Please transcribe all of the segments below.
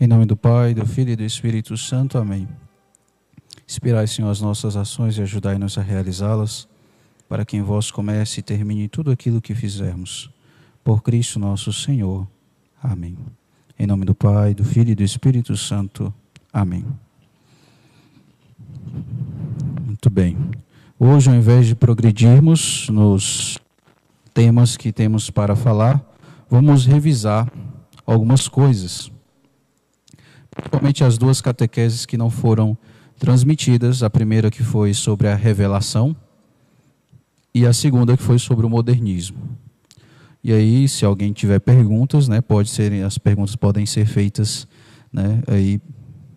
Em nome do Pai, do Filho e do Espírito Santo. Amém. Inspirai, Senhor, as nossas ações e ajudai-nos a realizá-las, para que em vós comece e termine tudo aquilo que fizermos. Por Cristo nosso Senhor. Amém. Em nome do Pai, do Filho e do Espírito Santo. Amém. Muito bem. Hoje, ao invés de progredirmos nos temas que temos para falar, vamos revisar algumas coisas. Principalmente as duas catequeses que não foram transmitidas, a primeira que foi sobre a revelação e a segunda que foi sobre o modernismo. E aí, se alguém tiver perguntas, né, pode ser, as perguntas podem ser feitas, né, aí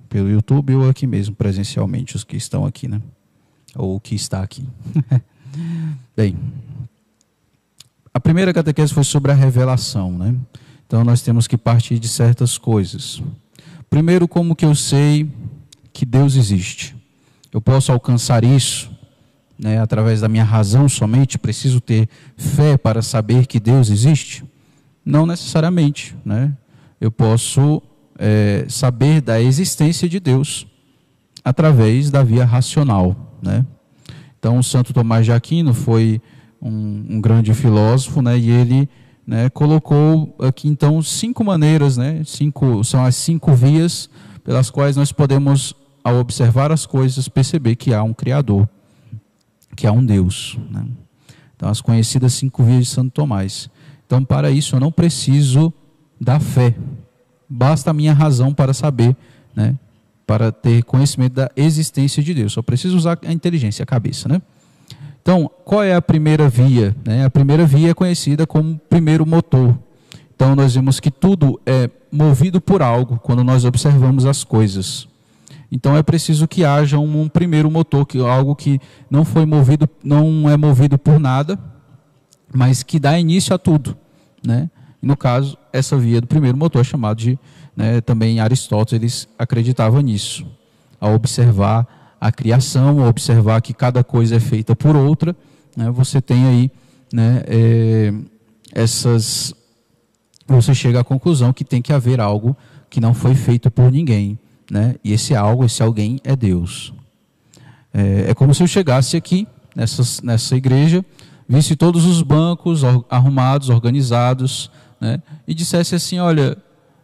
pelo YouTube ou aqui mesmo presencialmente os que estão aqui, né, ou o que está aqui. Bem, a primeira catequese foi sobre a revelação, né? Então nós temos que partir de certas coisas. Primeiro, como que eu sei que Deus existe? Eu posso alcançar isso né, através da minha razão somente? Preciso ter fé para saber que Deus existe? Não necessariamente. Né? Eu posso é, saber da existência de Deus através da via racional. Né? Então, Santo Tomás de Aquino foi um, um grande filósofo, né, e ele né, colocou aqui então cinco maneiras, né, cinco, são as cinco vias pelas quais nós podemos, ao observar as coisas, perceber que há um Criador, que há um Deus. Né? Então, as conhecidas cinco vias de Santo Tomás. Então, para isso, eu não preciso da fé, basta a minha razão para saber, né, para ter conhecimento da existência de Deus. Só preciso usar a inteligência, a cabeça, né? Então, qual é a primeira via? A primeira via é conhecida como primeiro motor. Então, nós vemos que tudo é movido por algo quando nós observamos as coisas. Então, é preciso que haja um, primeiro motor, que algo que não foi movido, não é movido por nada, mas que dá início a tudo, né? No caso, essa via do primeiro motor é chamado de, né, também Aristóteles acreditava nisso, ao observar a criação, observar que cada coisa é feita por outra, né, você tem aí né, é, essas. Você chega à conclusão que tem que haver algo que não foi feito por ninguém. Né, e esse algo, esse alguém é Deus. É, é como se eu chegasse aqui, nessa, nessa igreja, visse todos os bancos arrumados, organizados, né, e dissesse assim: olha,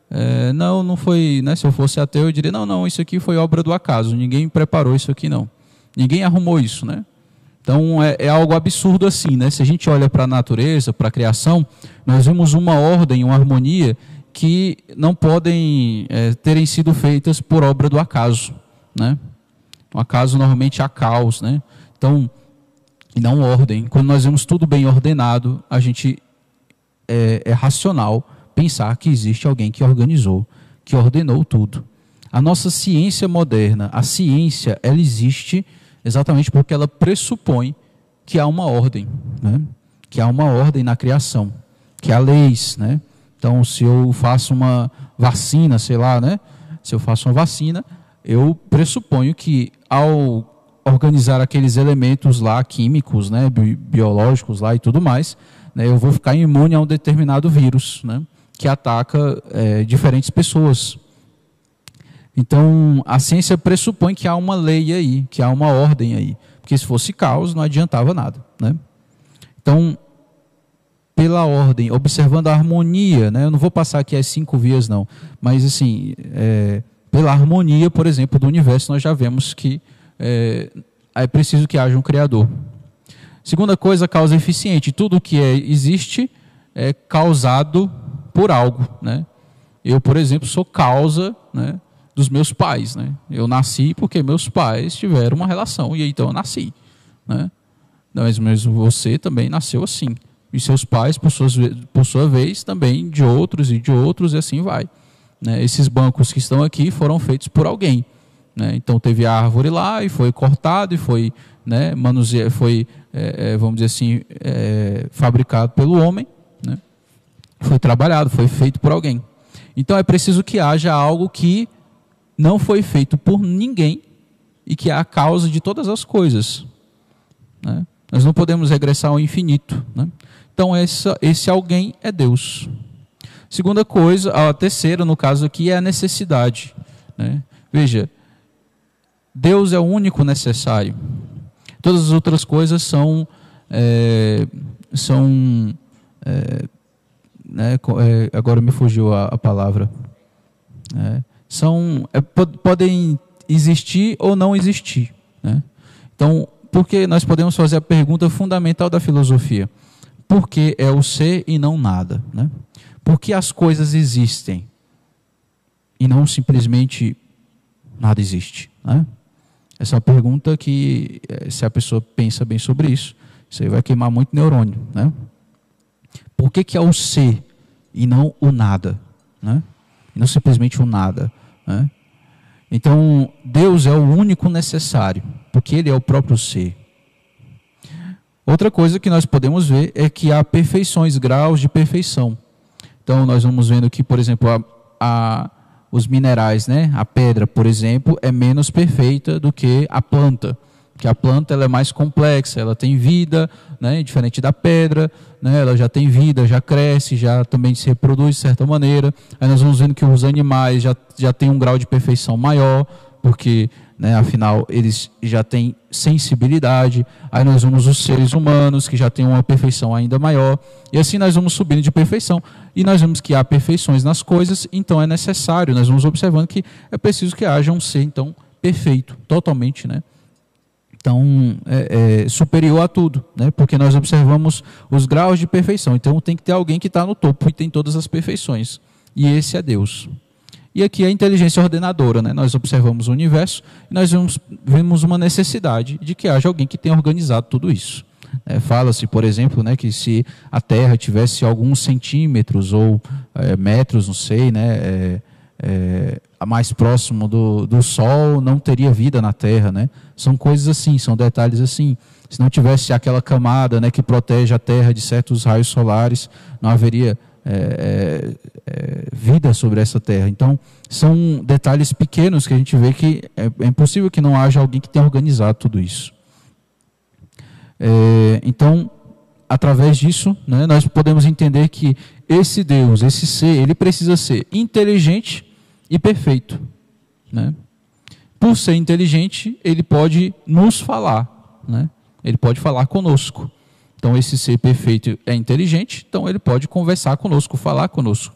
é, não, não foi. Né, se eu fosse ateu, eu diria: não, não, isso aqui foi obra do acaso. Ninguém preparou isso aqui, não. Ninguém arrumou isso, né? Então é, é algo absurdo assim, né? Se a gente olha para a natureza, para a criação, nós vemos uma ordem, uma harmonia que não podem é, terem sido feitas por obra do acaso, né? O acaso normalmente há caos, né? Então, e não ordem. Quando nós vemos tudo bem ordenado, a gente é, é racional pensar que existe alguém que organizou, que ordenou tudo. A nossa ciência moderna, a ciência, ela existe exatamente porque ela pressupõe que há uma ordem, né? que há uma ordem na criação, que há leis. Né? Então, se eu faço uma vacina, sei lá, né? se eu faço uma vacina, eu pressuponho que ao organizar aqueles elementos lá químicos, né, biológicos lá e tudo mais, né, eu vou ficar imune a um determinado vírus, né? Que ataca é, diferentes pessoas. Então, a ciência pressupõe que há uma lei aí, que há uma ordem aí. Porque se fosse caos, não adiantava nada. Né? Então, pela ordem, observando a harmonia, né? eu não vou passar aqui as cinco vias, não, mas assim, é, pela harmonia, por exemplo, do universo, nós já vemos que é, é preciso que haja um Criador. Segunda coisa, causa eficiente. Tudo que é, existe é causado por algo, né? Eu, por exemplo, sou causa, né, dos meus pais, né? Eu nasci porque meus pais tiveram uma relação e então eu nasci, né? Mas mesmo você também nasceu assim. E seus pais, por, suas, por sua vez, também de outros e de outros e assim vai. Né? Esses bancos que estão aqui foram feitos por alguém. Né? Então teve a árvore lá e foi cortado e foi, né, manuse... foi é, vamos dizer assim, é, fabricado pelo homem foi trabalhado, foi feito por alguém. Então é preciso que haja algo que não foi feito por ninguém e que é a causa de todas as coisas. Né? Nós não podemos regressar ao infinito. Né? Então essa, esse alguém é Deus. Segunda coisa, a terceira, no caso aqui, é a necessidade. Né? Veja, Deus é o único necessário. Todas as outras coisas são. É, são é, né, é, agora me fugiu a, a palavra. É, são, é, podem existir ou não existir. Né? Então, porque nós podemos fazer a pergunta fundamental da filosofia: por que é o ser e não nada? Né? Por que as coisas existem e não simplesmente nada existe? Né? Essa é uma pergunta que, eh, se a pessoa pensa bem sobre isso, você vai queimar muito neurônio. Né? Por que, que é o ser e não o nada? Né? E não simplesmente o nada. Né? Então, Deus é o único necessário, porque Ele é o próprio ser. Outra coisa que nós podemos ver é que há perfeições, graus de perfeição. Então, nós vamos vendo que, por exemplo, a, a, os minerais, né? a pedra, por exemplo, é menos perfeita do que a planta que a planta ela é mais complexa, ela tem vida, né, diferente da pedra, né, ela já tem vida, já cresce, já também se reproduz de certa maneira. Aí nós vamos vendo que os animais já, já têm um grau de perfeição maior, porque né, afinal eles já têm sensibilidade. Aí nós vemos os seres humanos que já têm uma perfeição ainda maior, e assim nós vamos subindo de perfeição. E nós vemos que há perfeições nas coisas, então é necessário, nós vamos observando que é preciso que haja um ser então perfeito, totalmente, né? Então, é, é, superior a tudo, né? porque nós observamos os graus de perfeição. Então, tem que ter alguém que está no topo e tem todas as perfeições. E esse é Deus. E aqui a inteligência ordenadora. Né? Nós observamos o universo e nós vemos, vemos uma necessidade de que haja alguém que tenha organizado tudo isso. É, Fala-se, por exemplo, né, que se a Terra tivesse alguns centímetros ou é, metros, não sei, né, é, mais próximo do, do Sol, não teria vida na Terra, né? São coisas assim, são detalhes assim. Se não tivesse aquela camada, né, que protege a Terra de certos raios solares, não haveria é, é, é vida sobre essa Terra. Então, são detalhes pequenos que a gente vê que é, é impossível que não haja alguém que tenha organizado tudo isso. É, então, através disso, né, nós podemos entender que esse Deus, esse ser, ele precisa ser inteligente e perfeito. Né? Por ser inteligente, ele pode nos falar, né? ele pode falar conosco. Então, esse ser perfeito é inteligente, então ele pode conversar conosco, falar conosco.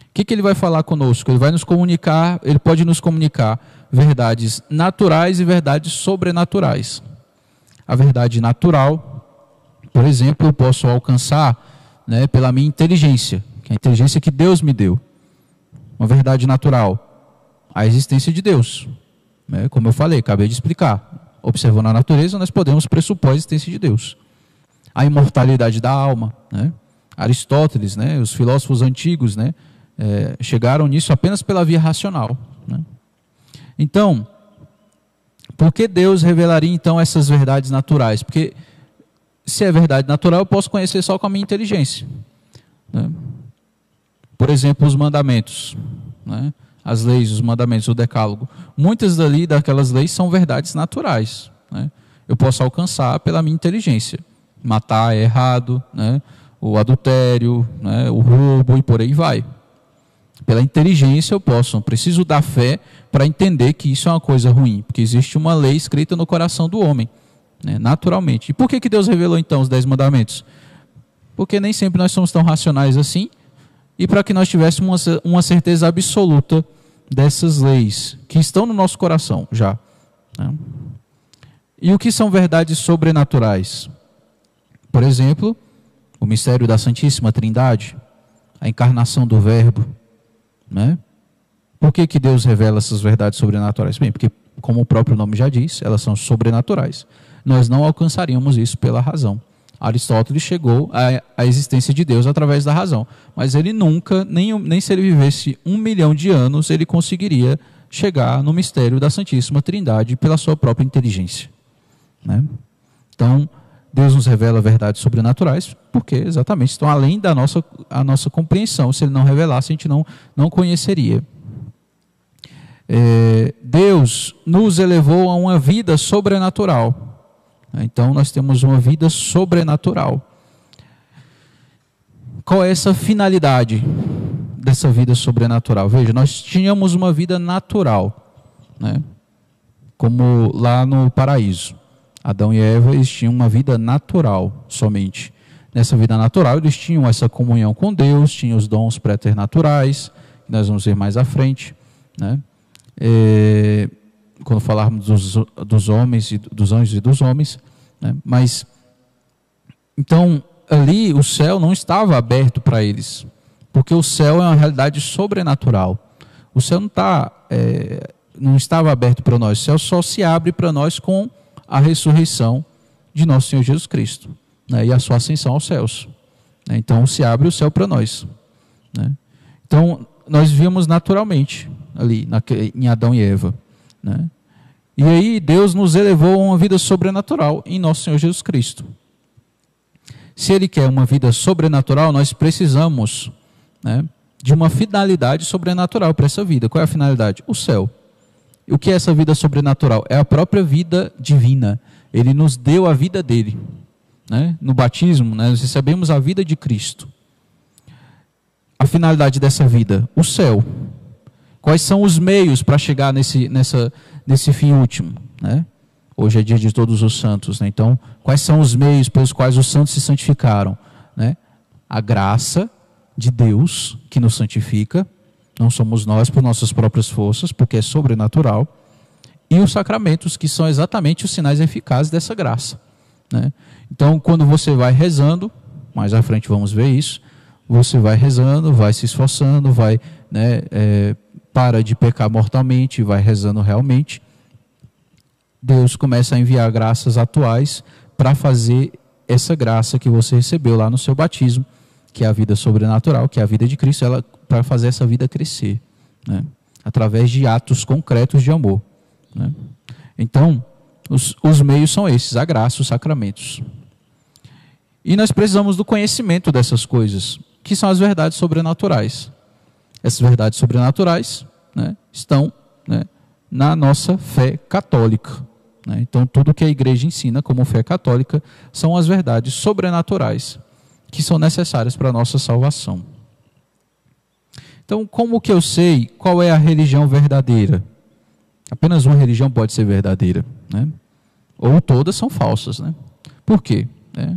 O que, que ele vai falar conosco? Ele vai nos comunicar, ele pode nos comunicar verdades naturais e verdades sobrenaturais. A verdade natural, por exemplo, eu posso alcançar né, pela minha inteligência, que é a inteligência que Deus me deu uma verdade natural? A existência de Deus. Né? Como eu falei, acabei de explicar. Observando a natureza, nós podemos pressupor a existência de Deus. A imortalidade da alma. Né? Aristóteles, né? os filósofos antigos, né? É, chegaram nisso apenas pela via racional. Né? Então, por que Deus revelaria então essas verdades naturais? Porque se é verdade natural, eu posso conhecer só com a minha inteligência. Né? Por exemplo, os mandamentos, né? as leis, os mandamentos, o decálogo. Muitas dali daquelas leis são verdades naturais. Né? Eu posso alcançar pela minha inteligência. Matar é errado, né? o adultério, né? o roubo e por aí vai. Pela inteligência eu posso, não preciso da fé para entender que isso é uma coisa ruim, porque existe uma lei escrita no coração do homem, né? naturalmente. E por que, que Deus revelou então os dez mandamentos? Porque nem sempre nós somos tão racionais assim, e para que nós tivéssemos uma certeza absoluta dessas leis que estão no nosso coração já. Né? E o que são verdades sobrenaturais? Por exemplo, o mistério da Santíssima Trindade, a encarnação do Verbo. Né? Por que, que Deus revela essas verdades sobrenaturais? Bem, porque, como o próprio nome já diz, elas são sobrenaturais. Nós não alcançaríamos isso pela razão. Aristóteles chegou à, existência de Deus através da razão, mas ele nunca, nem, nem se ele vivesse um milhão de anos, ele conseguiria chegar no mistério da Santíssima Trindade pela sua própria inteligência. Né? Então, Deus nos revela verdades sobrenaturais, porque exatamente estão além da nossa, a nossa compreensão. Se ele não revelasse, a gente não, não conheceria. É, Deus nos elevou a uma vida sobrenatural. Então nós temos uma vida sobrenatural. Qual é essa finalidade? essa vida sobrenatural? Veja, nós tínhamos uma vida natural, né? como lá no paraíso. Adão e Eva eles tinham uma vida natural somente. Nessa vida natural, eles tinham essa comunhão com Deus, tinham os dons préternaturais, que nós vamos ver mais à frente. Né? É, quando falarmos dos, dos homens, e dos anjos e dos homens. Né? Mas, então, ali o céu não estava aberto para eles, porque o céu é uma realidade sobrenatural. O céu não, tá, é, não estava aberto para nós, o céu só se abre para nós com a ressurreição de nosso Senhor Jesus Cristo né, e a sua ascensão aos céus. Né, então se abre o céu para nós. Né. Então nós vimos naturalmente ali em Adão e Eva. Né. E aí Deus nos elevou a uma vida sobrenatural em nosso Senhor Jesus Cristo. Se Ele quer uma vida sobrenatural, nós precisamos né, de uma finalidade sobrenatural para essa vida. Qual é a finalidade? O céu. O que é essa vida sobrenatural? É a própria vida divina. Ele nos deu a vida dele. Né? No batismo, né, nós recebemos a vida de Cristo. A finalidade dessa vida? O céu. Quais são os meios para chegar nesse, nessa, nesse fim último? Né? Hoje é dia de todos os santos. Né? Então, quais são os meios pelos quais os santos se santificaram? Né? A graça de Deus que nos santifica, não somos nós por nossas próprias forças, porque é sobrenatural, e os sacramentos, que são exatamente os sinais eficazes dessa graça. Né? Então, quando você vai rezando, mais à frente vamos ver isso, você vai rezando, vai se esforçando, vai, né, é, para de pecar mortalmente, vai rezando realmente. Deus começa a enviar graças atuais para fazer essa graça que você recebeu lá no seu batismo, que é a vida sobrenatural, que é a vida de Cristo, ela para fazer essa vida crescer, né? através de atos concretos de amor. Né? Então, os, os meios são esses: a graça, os sacramentos. E nós precisamos do conhecimento dessas coisas, que são as verdades sobrenaturais. Essas verdades sobrenaturais né, estão né, na nossa fé católica. Né? Então, tudo que a igreja ensina como fé católica são as verdades sobrenaturais que são necessárias para a nossa salvação. Então, como que eu sei qual é a religião verdadeira? Apenas uma religião pode ser verdadeira, né? Ou todas são falsas, né? Por quê? É.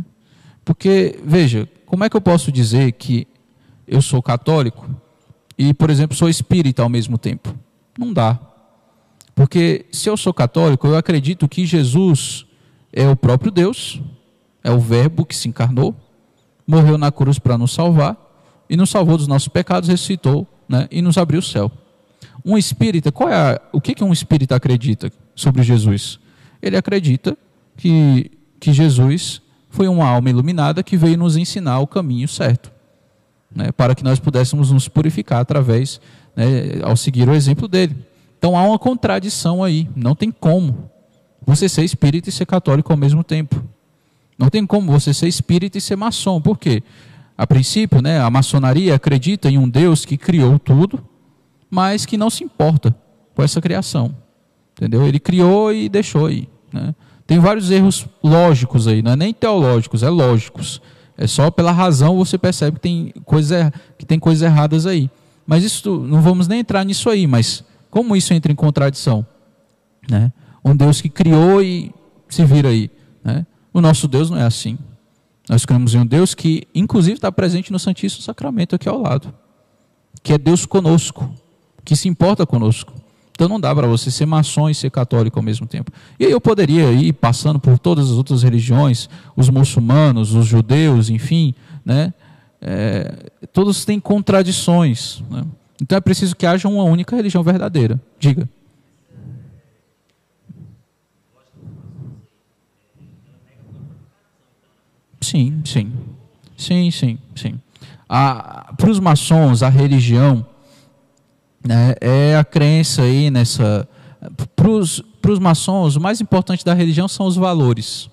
Porque, veja, como é que eu posso dizer que eu sou católico e, por exemplo, sou espírita ao mesmo tempo? Não dá. Porque se eu sou católico, eu acredito que Jesus é o próprio Deus, é o Verbo que se encarnou, morreu na cruz para nos salvar e nos salvou dos nossos pecados, ressuscitou né, e nos abriu o céu. Um espírita, qual é a, o que, que um espírita acredita sobre Jesus? Ele acredita que, que Jesus foi uma alma iluminada que veio nos ensinar o caminho certo, né, para que nós pudéssemos nos purificar através, né, ao seguir o exemplo dele. Então há uma contradição aí, não tem como você ser espírita e ser católico ao mesmo tempo. Não tem como você ser espírita e ser maçom. Por quê? A princípio, né, a maçonaria acredita em um Deus que criou tudo, mas que não se importa com essa criação. Entendeu? Ele criou e deixou aí. Né? Tem vários erros lógicos aí, não é nem teológicos, é lógicos. É só pela razão você percebe que tem, coisa, que tem coisas erradas aí. Mas isso não vamos nem entrar nisso aí, mas como isso entra em contradição? Né? Um Deus que criou e se vira aí. Né? O nosso Deus não é assim. Nós cremos em um Deus que, inclusive, está presente no Santíssimo Sacramento aqui ao lado. Que é Deus conosco que se importa conosco. Então não dá para você ser maçom e ser católico ao mesmo tempo. E aí eu poderia ir passando por todas as outras religiões, os muçulmanos, os judeus, enfim, né? É, todos têm contradições. Né? Então é preciso que haja uma única religião verdadeira. Diga. Sim, sim. Sim, sim, sim. Para os maçons, a religião né, é a crença aí nessa. Para os maçons, o mais importante da religião são os valores.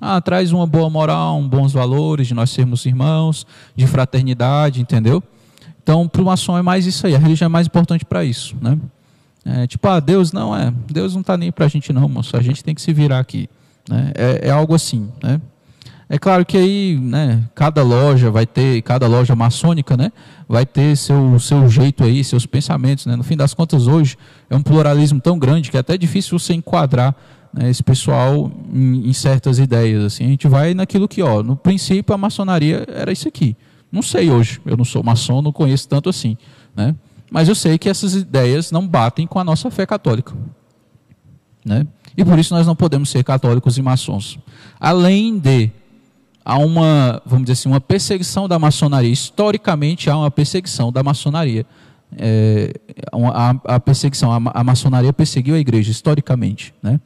Ah, traz uma boa moral, um bons valores de nós sermos irmãos, de fraternidade, entendeu? Então, para o maçom é mais isso aí, a religião é mais importante para isso, né? É, tipo, ah, Deus não é, Deus não está nem para a gente não, moço, a gente tem que se virar aqui. Né? É, é algo assim, né? É claro que aí, né, cada loja vai ter, cada loja maçônica, né, vai ter seu, seu jeito aí, seus pensamentos, né. No fim das contas, hoje é um pluralismo tão grande que é até difícil você enquadrar né, esse pessoal em, em, certas ideias. Assim, a gente vai naquilo que, ó, no princípio a maçonaria era isso aqui. Não sei hoje, eu não sou maçom, não conheço tanto assim, né. Mas eu sei que essas ideias não batem com a nossa fé católica, né. E por isso nós não podemos ser católicos e maçons. Além de há uma, vamos dizer assim, uma perseguição da maçonaria. Historicamente há uma perseguição da maçonaria. É, a, a, perseguição, a, a, maçonaria perseguiu a igreja historicamente, né?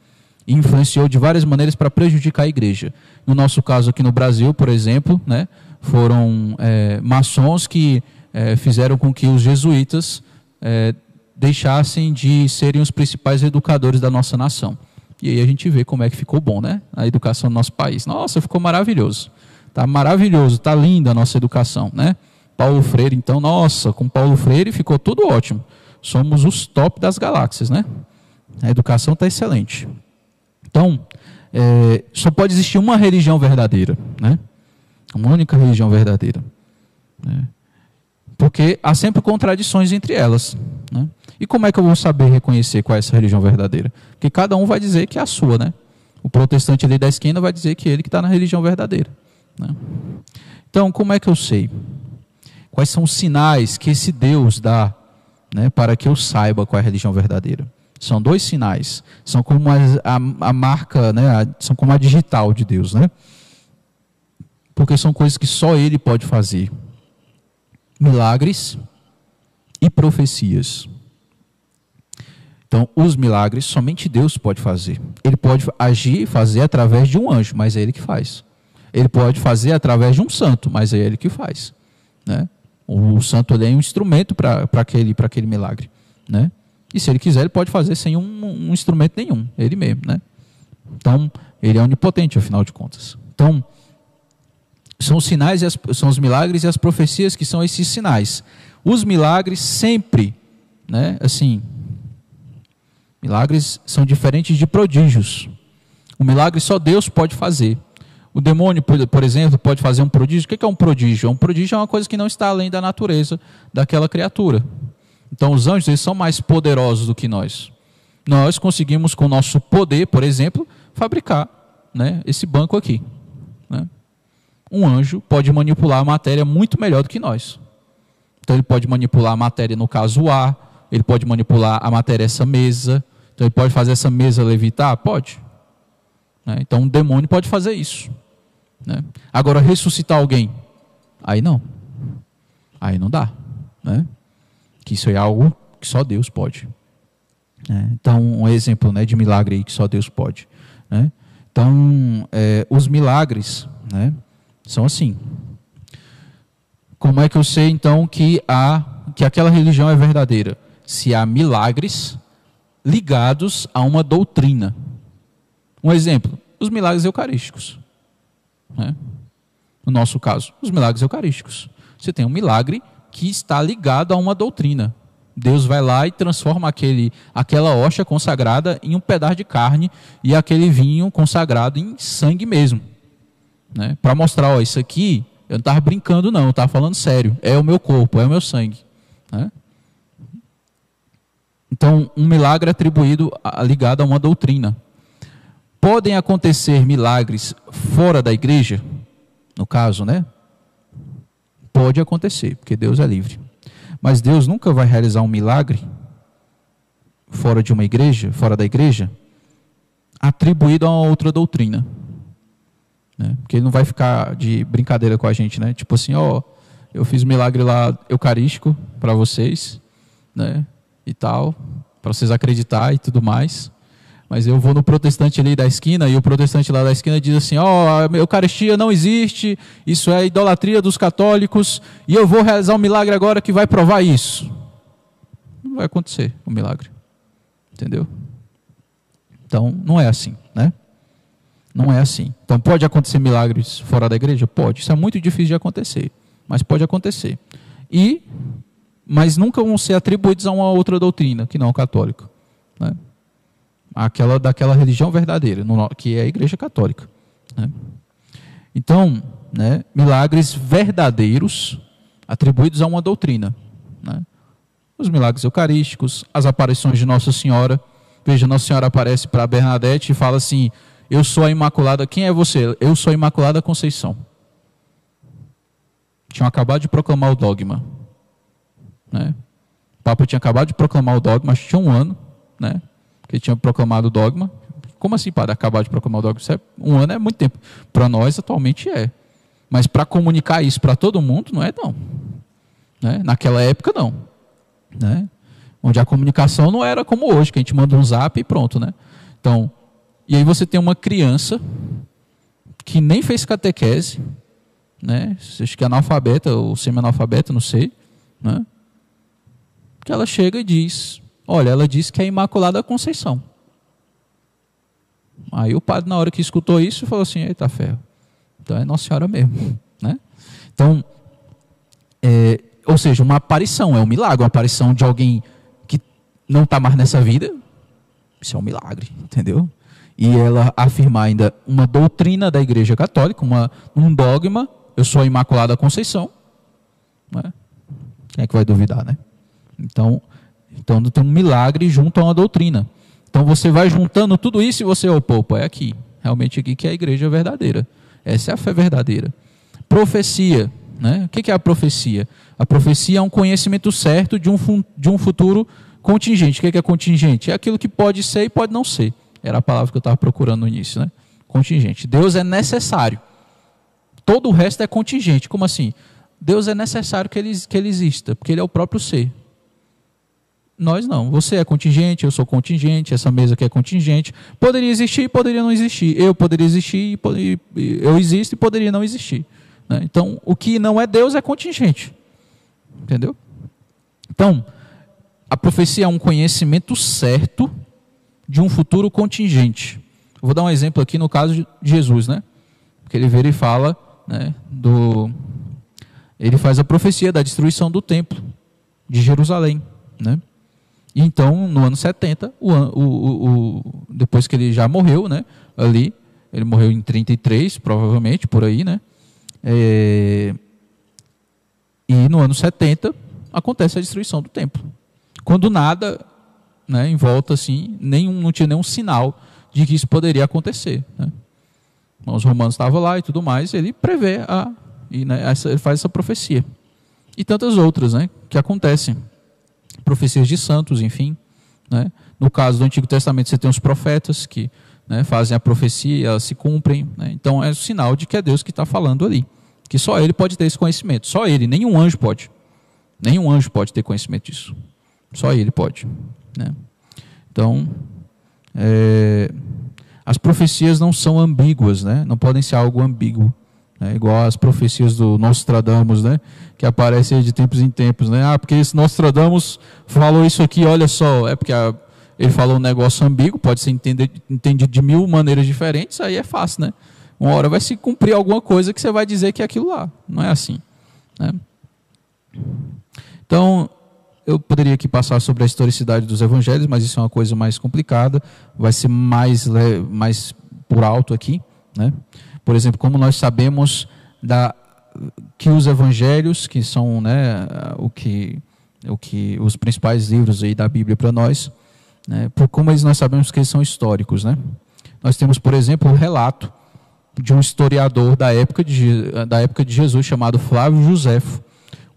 E influenciou de várias maneiras para prejudicar a igreja. No nosso caso aqui no Brasil, por exemplo, né, foram é, maçons que é, fizeram com que os jesuítas é, deixassem de serem os principais educadores da nossa nação. E aí a gente vê como é que ficou bom, né? A educação do nosso país. Nossa, ficou maravilhoso. Tá maravilhoso, tá linda a nossa educação, né? Paulo Freire, então, nossa, com Paulo Freire ficou tudo ótimo. Somos os top das galáxias, né? A educação está excelente. Então, é, só pode existir uma religião verdadeira, né? Uma única religião verdadeira. Né? Porque há sempre contradições entre elas. Né? E como é que eu vou saber reconhecer qual é essa religião verdadeira? Porque cada um vai dizer que é a sua, né? O protestante ali da esquina vai dizer que ele que está na religião verdadeira. Né? Então, como é que eu sei? Quais são os sinais que esse Deus dá né, para que eu saiba qual é a religião verdadeira? São dois sinais. São como a, a, a marca, né, a, são como a digital de Deus, né? Porque são coisas que só Ele pode fazer. Milagres e profecias. Então, os milagres somente Deus pode fazer. Ele pode agir e fazer através de um anjo, mas é Ele que faz. Ele pode fazer através de um santo, mas é Ele que faz. Né? O santo é um instrumento para aquele, aquele milagre. Né? E se ele quiser, ele pode fazer sem um, um instrumento nenhum, ele mesmo. Né? Então, ele é onipotente, afinal de contas. Então, são os sinais, as, são os milagres e as profecias que são esses sinais. Os milagres sempre, né, assim, milagres são diferentes de prodígios. O milagre só Deus pode fazer. O demônio, por exemplo, pode fazer um prodígio. O que é um prodígio? Um prodígio é uma coisa que não está além da natureza daquela criatura. Então, os anjos eles são mais poderosos do que nós. Nós conseguimos, com o nosso poder, por exemplo, fabricar né, esse banco aqui. Né? Um anjo pode manipular a matéria muito melhor do que nós. Então ele pode manipular a matéria, no caso ar, ele pode manipular a matéria, essa mesa. Então ele pode fazer essa mesa levitar? Pode. Né? Então um demônio pode fazer isso. Né? Agora, ressuscitar alguém, aí não. Aí não dá. Né? Que isso é algo que só Deus pode. É, então, um exemplo né, de milagre que só Deus pode. Né? Então, é, os milagres né, são assim. Como é que eu sei então que a que aquela religião é verdadeira? Se há milagres ligados a uma doutrina. Um exemplo: os milagres eucarísticos. Né? No nosso caso, os milagres eucarísticos. Você tem um milagre que está ligado a uma doutrina. Deus vai lá e transforma aquele, aquela hoxa consagrada em um pedaço de carne e aquele vinho consagrado em sangue mesmo. Né? Para mostrar, ó, isso aqui eu não estava brincando, não, eu estava falando sério. É o meu corpo, é o meu sangue. Né? Então, um milagre é atribuído a, ligado a uma doutrina. Podem acontecer milagres fora da igreja? No caso, né? Pode acontecer, porque Deus é livre. Mas Deus nunca vai realizar um milagre fora de uma igreja, fora da igreja, atribuído a uma outra doutrina. Né? Porque ele não vai ficar de brincadeira com a gente, né? Tipo assim, ó, eu fiz um milagre lá eucarístico para vocês, né? E tal, para vocês acreditar e tudo mais. Mas eu vou no protestante ali da esquina e o protestante lá da esquina diz assim: Ó, oh, a Eucaristia não existe, isso é idolatria dos católicos, e eu vou realizar um milagre agora que vai provar isso. Não vai acontecer o um milagre. Entendeu? Então, não é assim? Não é assim. Então, pode acontecer milagres fora da igreja? Pode. Isso é muito difícil de acontecer, mas pode acontecer. E, mas nunca vão ser atribuídos a uma outra doutrina, que não o católico. Né? Aquela daquela religião verdadeira, que é a igreja católica. Né? Então, né, milagres verdadeiros atribuídos a uma doutrina. Né? Os milagres eucarísticos, as aparições de Nossa Senhora. Veja, Nossa Senhora aparece para Bernadette e fala assim: Eu sou a Imaculada. Quem é você? Eu sou a Imaculada Conceição. Tinham acabado de proclamar o dogma. Né? O Papa tinha acabado de proclamar o dogma, acho que tinha um ano, né? Que ele tinha proclamado o dogma. Como assim, padre, acabar de proclamar o dogma? É, um ano é muito tempo. Para nós, atualmente, é. Mas para comunicar isso para todo mundo, não é não. Né? Naquela época, não. Né? Onde a comunicação não era como hoje, que a gente manda um zap e pronto. Né? Então, e aí você tem uma criança que nem fez catequese, né? acho que é analfabeta ou semi-analfabeta, não sei, né? que ela chega e diz, olha, ela disse que é Imaculada Conceição. Aí o padre, na hora que escutou isso, falou assim, eita ferro, então é Nossa Senhora mesmo. Né? Então, é, ou seja, uma aparição, é um milagre, uma aparição de alguém que não está mais nessa vida, isso é um milagre, entendeu? E ela afirmar ainda uma doutrina da Igreja Católica, uma, um dogma, eu sou a Imaculada Conceição, né? quem é que vai duvidar, né? Então, então tem um milagre junto a uma doutrina. Então você vai juntando tudo isso e você, opa, opa, é aqui, realmente aqui que é a igreja verdadeira. Essa é a fé verdadeira. Profecia. Né? O que é a profecia? A profecia é um conhecimento certo de um, de um futuro contingente. O que é contingente? É aquilo que pode ser e pode não ser. Era a palavra que eu estava procurando no início. Né? Contingente. Deus é necessário. Todo o resto é contingente. Como assim? Deus é necessário que ele, que ele exista, porque ele é o próprio ser. Nós não. Você é contingente, eu sou contingente, essa mesa aqui é contingente. Poderia existir e poderia não existir. Eu poderia existir e eu existo e poderia não existir. Né? Então, o que não é Deus é contingente. Entendeu? Então, a profecia é um conhecimento certo de um futuro contingente. Eu vou dar um exemplo aqui no caso de Jesus, né? Que ele vira e fala, né, do ele faz a profecia da destruição do templo de Jerusalém, né? então, no ano 70, o, o, o, depois que ele já morreu, né, ali, ele morreu em 33, provavelmente, por aí, né? É, e no ano 70 acontece a destruição do templo. Quando nada, né, em volta assim, nenhum, não tinha nenhum sinal de que isso poderia acontecer. Né? Os romanos estavam lá e tudo mais, ele prevê a, e, né, essa, ele faz essa profecia. E tantas outras né, que acontecem profecias de santos, enfim. Né? No caso do Antigo Testamento, você tem os profetas que né, fazem a profecia, elas se cumprem. Né? Então é um sinal de que é Deus que está falando ali. Que só ele pode ter esse conhecimento. Só ele, nenhum anjo pode. Nenhum anjo pode ter conhecimento disso. Só ele pode. Né? Então, é, as profecias não são ambíguas, né? não podem ser algo ambíguo. Né? Igual as profecias do Nostradamus, né? que aparecem de tempos em tempos. Né? Ah, porque esse Nostradamus falou isso aqui, olha só, é porque a, ele falou um negócio ambíguo, pode ser entendido, entendido de mil maneiras diferentes, aí é fácil, né? Uma hora vai se cumprir alguma coisa que você vai dizer que é aquilo lá. Não é assim. Né? Então, eu poderia aqui passar sobre a historicidade dos evangelhos, mas isso é uma coisa mais complicada, vai ser mais, mais por alto aqui. Né? Por exemplo, como nós sabemos da, que os evangelhos, que são né, o que, o que os principais livros aí da Bíblia para nós, né, por como eles nós sabemos que eles são históricos. Né? Nós temos, por exemplo, o relato de um historiador da época de, da época de Jesus chamado Flávio Josefo,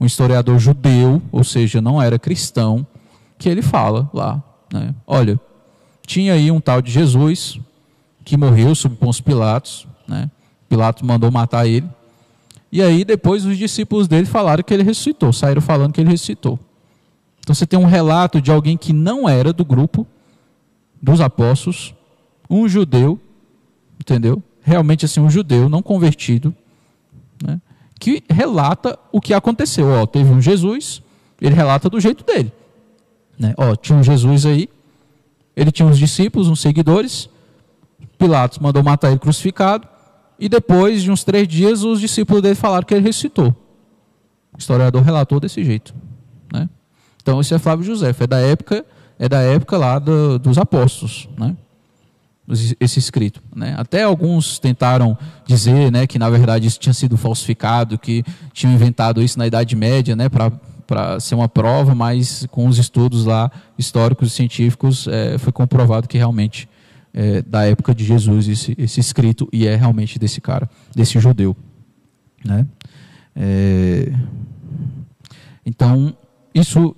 um historiador judeu, ou seja, não era cristão, que ele fala lá, né, olha, tinha aí um tal de Jesus que morreu sob Pôncio Pilatos, né, Pilatos mandou matar ele. E aí depois os discípulos dele falaram que ele ressuscitou, saíram falando que ele ressuscitou. Então você tem um relato de alguém que não era do grupo dos apóstolos, um judeu, entendeu? Realmente assim, um judeu não convertido? Que relata o que aconteceu. Ó, teve um Jesus, ele relata do jeito dele. Né? Ó, tinha um Jesus aí, ele tinha uns discípulos, uns seguidores, Pilatos mandou matar ele crucificado, e depois de uns três dias, os discípulos dele falaram que ele ressuscitou. O historiador relatou desse jeito. Né? Então, esse é Flávio José, é da época, é da época lá do, dos apóstolos. Né? Esse escrito. Né? Até alguns tentaram dizer né, que, na verdade, isso tinha sido falsificado, que tinham inventado isso na Idade Média né, para ser uma prova, mas com os estudos lá históricos e científicos é, foi comprovado que realmente é da época de Jesus esse, esse escrito e é realmente desse cara, desse judeu. Né? É, então, isso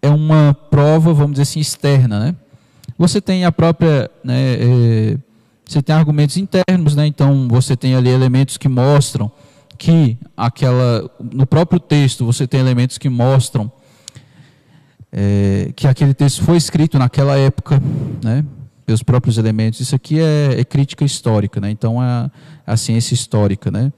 é uma prova, vamos dizer assim, externa, né? Você tem a própria, né, é, você tem argumentos internos, né? Então você tem ali elementos que mostram que aquela, no próprio texto você tem elementos que mostram é, que aquele texto foi escrito naquela época, né? Pelos próprios elementos. Isso aqui é, é crítica histórica, né? Então é a ciência histórica, né?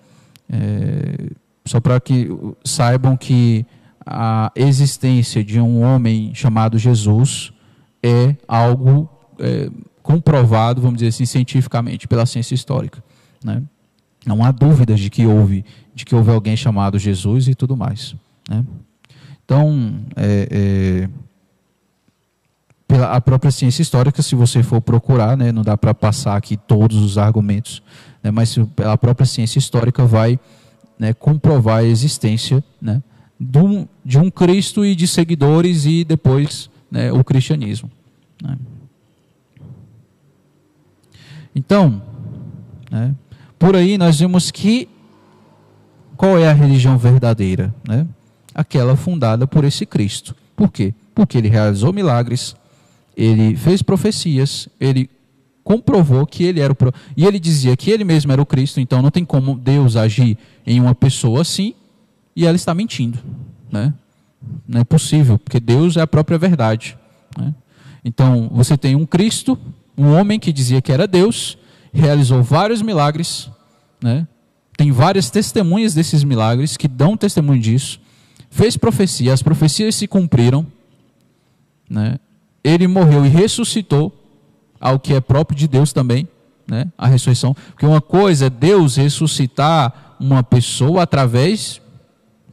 É, só para que saibam que a existência de um homem chamado Jesus é algo é, comprovado, vamos dizer assim, cientificamente pela ciência histórica. Né? Não há dúvidas de que houve, de que houve alguém chamado Jesus e tudo mais. Né? Então, é, é, pela a própria ciência histórica, se você for procurar, né, não dá para passar aqui todos os argumentos, né, mas a própria ciência histórica vai né, comprovar a existência né, de um Cristo e de seguidores e depois né, o cristianismo. Né. Então, né, por aí nós vemos que qual é a religião verdadeira? Né? Aquela fundada por esse Cristo. Por quê? Porque ele realizou milagres, ele fez profecias, ele comprovou que ele era o e ele dizia que ele mesmo era o Cristo, então não tem como Deus agir em uma pessoa assim e ela está mentindo, né? Não é possível, porque Deus é a própria verdade. Né? Então, você tem um Cristo, um homem que dizia que era Deus, realizou vários milagres, né? tem várias testemunhas desses milagres que dão testemunho disso, fez profecia, as profecias se cumpriram, né? ele morreu e ressuscitou, ao que é próprio de Deus também, né? a ressurreição. Porque uma coisa é Deus ressuscitar uma pessoa através,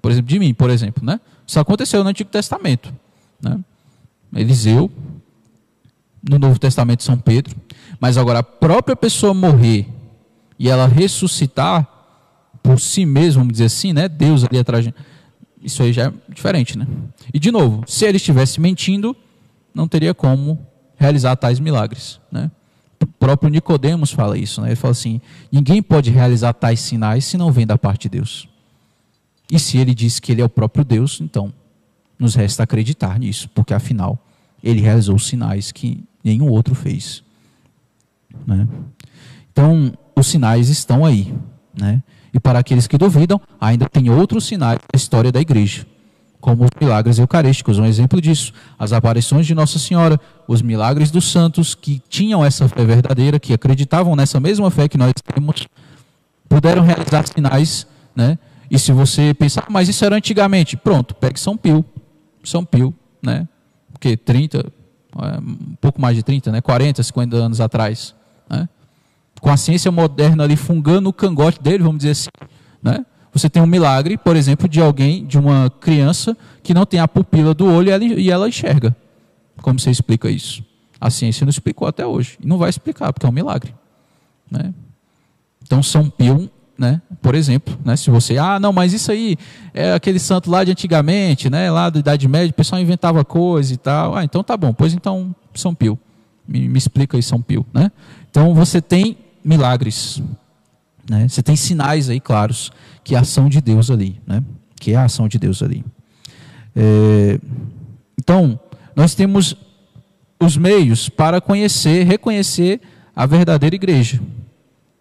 por exemplo, de mim, por exemplo, né? Isso aconteceu no Antigo Testamento. Né? Eliseu, no Novo Testamento São Pedro. Mas agora a própria pessoa morrer e ela ressuscitar por si mesma, vamos dizer assim, né? Deus ali atrás. Isso aí já é diferente, né? E de novo, se ele estivesse mentindo, não teria como realizar tais milagres, né? O próprio Nicodemos fala isso, né? Ele fala assim: ninguém pode realizar tais sinais se não vem da parte de Deus. E se ele diz que ele é o próprio Deus, então nos resta acreditar nisso, porque afinal ele realizou sinais que nenhum outro fez. Né? Então, os sinais estão aí. Né? E para aqueles que duvidam, ainda tem outros sinais da história da igreja, como os milagres eucarísticos. Um exemplo disso, as aparições de Nossa Senhora, os milagres dos santos que tinham essa fé verdadeira, que acreditavam nessa mesma fé que nós temos, puderam realizar sinais né, e se você pensar, ah, mas isso era antigamente, pronto, pegue São Pio. São Pio, né? Porque 30, é, um pouco mais de 30, né? 40, 50 anos atrás, né? Com a ciência moderna ali fungando o cangote dele, vamos dizer assim, né? Você tem um milagre, por exemplo, de alguém, de uma criança que não tem a pupila do olho e ela enxerga. Como você explica isso? A ciência não explicou até hoje. E não vai explicar, porque é um milagre. Né? Então, São Pio né? Por exemplo, né? Se você, ah, não, mas isso aí é aquele santo lá de antigamente, né? Lá da Idade Média, o pessoal inventava coisa e tal. Ah, então tá bom. Pois então, São Pio. Me, me explica aí, São Pio, né? Então você tem milagres, né? Você tem sinais aí claros que é a ação de Deus ali, né? Que é a ação de Deus ali. É, então, nós temos os meios para conhecer, reconhecer a verdadeira igreja.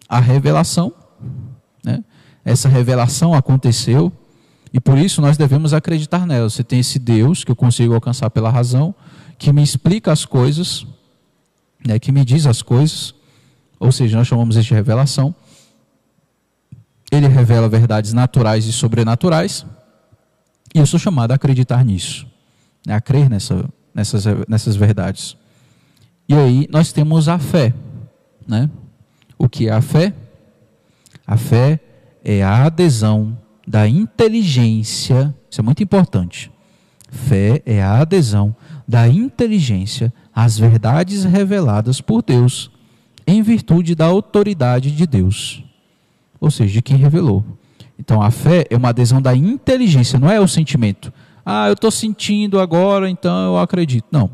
A revelação né? Essa revelação aconteceu e por isso nós devemos acreditar nela. Você tem esse Deus que eu consigo alcançar pela razão, que me explica as coisas, né, que me diz as coisas, ou seja, nós chamamos isso de revelação. Ele revela verdades naturais e sobrenaturais, e eu sou chamado a acreditar nisso, né, a crer nessa, nessas, nessas verdades. E aí nós temos a fé. Né? O que é a fé? A fé é a adesão da inteligência, isso é muito importante. Fé é a adesão da inteligência às verdades reveladas por Deus em virtude da autoridade de Deus, ou seja, de quem revelou. Então a fé é uma adesão da inteligência, não é o sentimento. Ah, eu estou sentindo agora, então eu acredito. Não.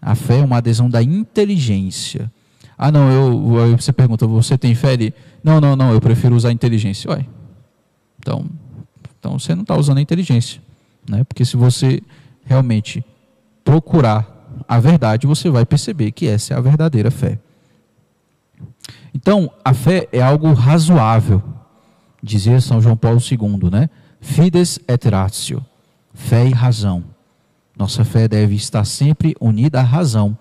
A fé é uma adesão da inteligência. Ah, não, eu, você pergunta, você tem fé? Ele, não, não, não, eu prefiro usar inteligência. Ué, então, então você não está usando a inteligência. Né? Porque se você realmente procurar a verdade, você vai perceber que essa é a verdadeira fé. Então, a fé é algo razoável, dizia São João Paulo II, né? Fides et ratio, fé e razão. Nossa fé deve estar sempre unida à razão,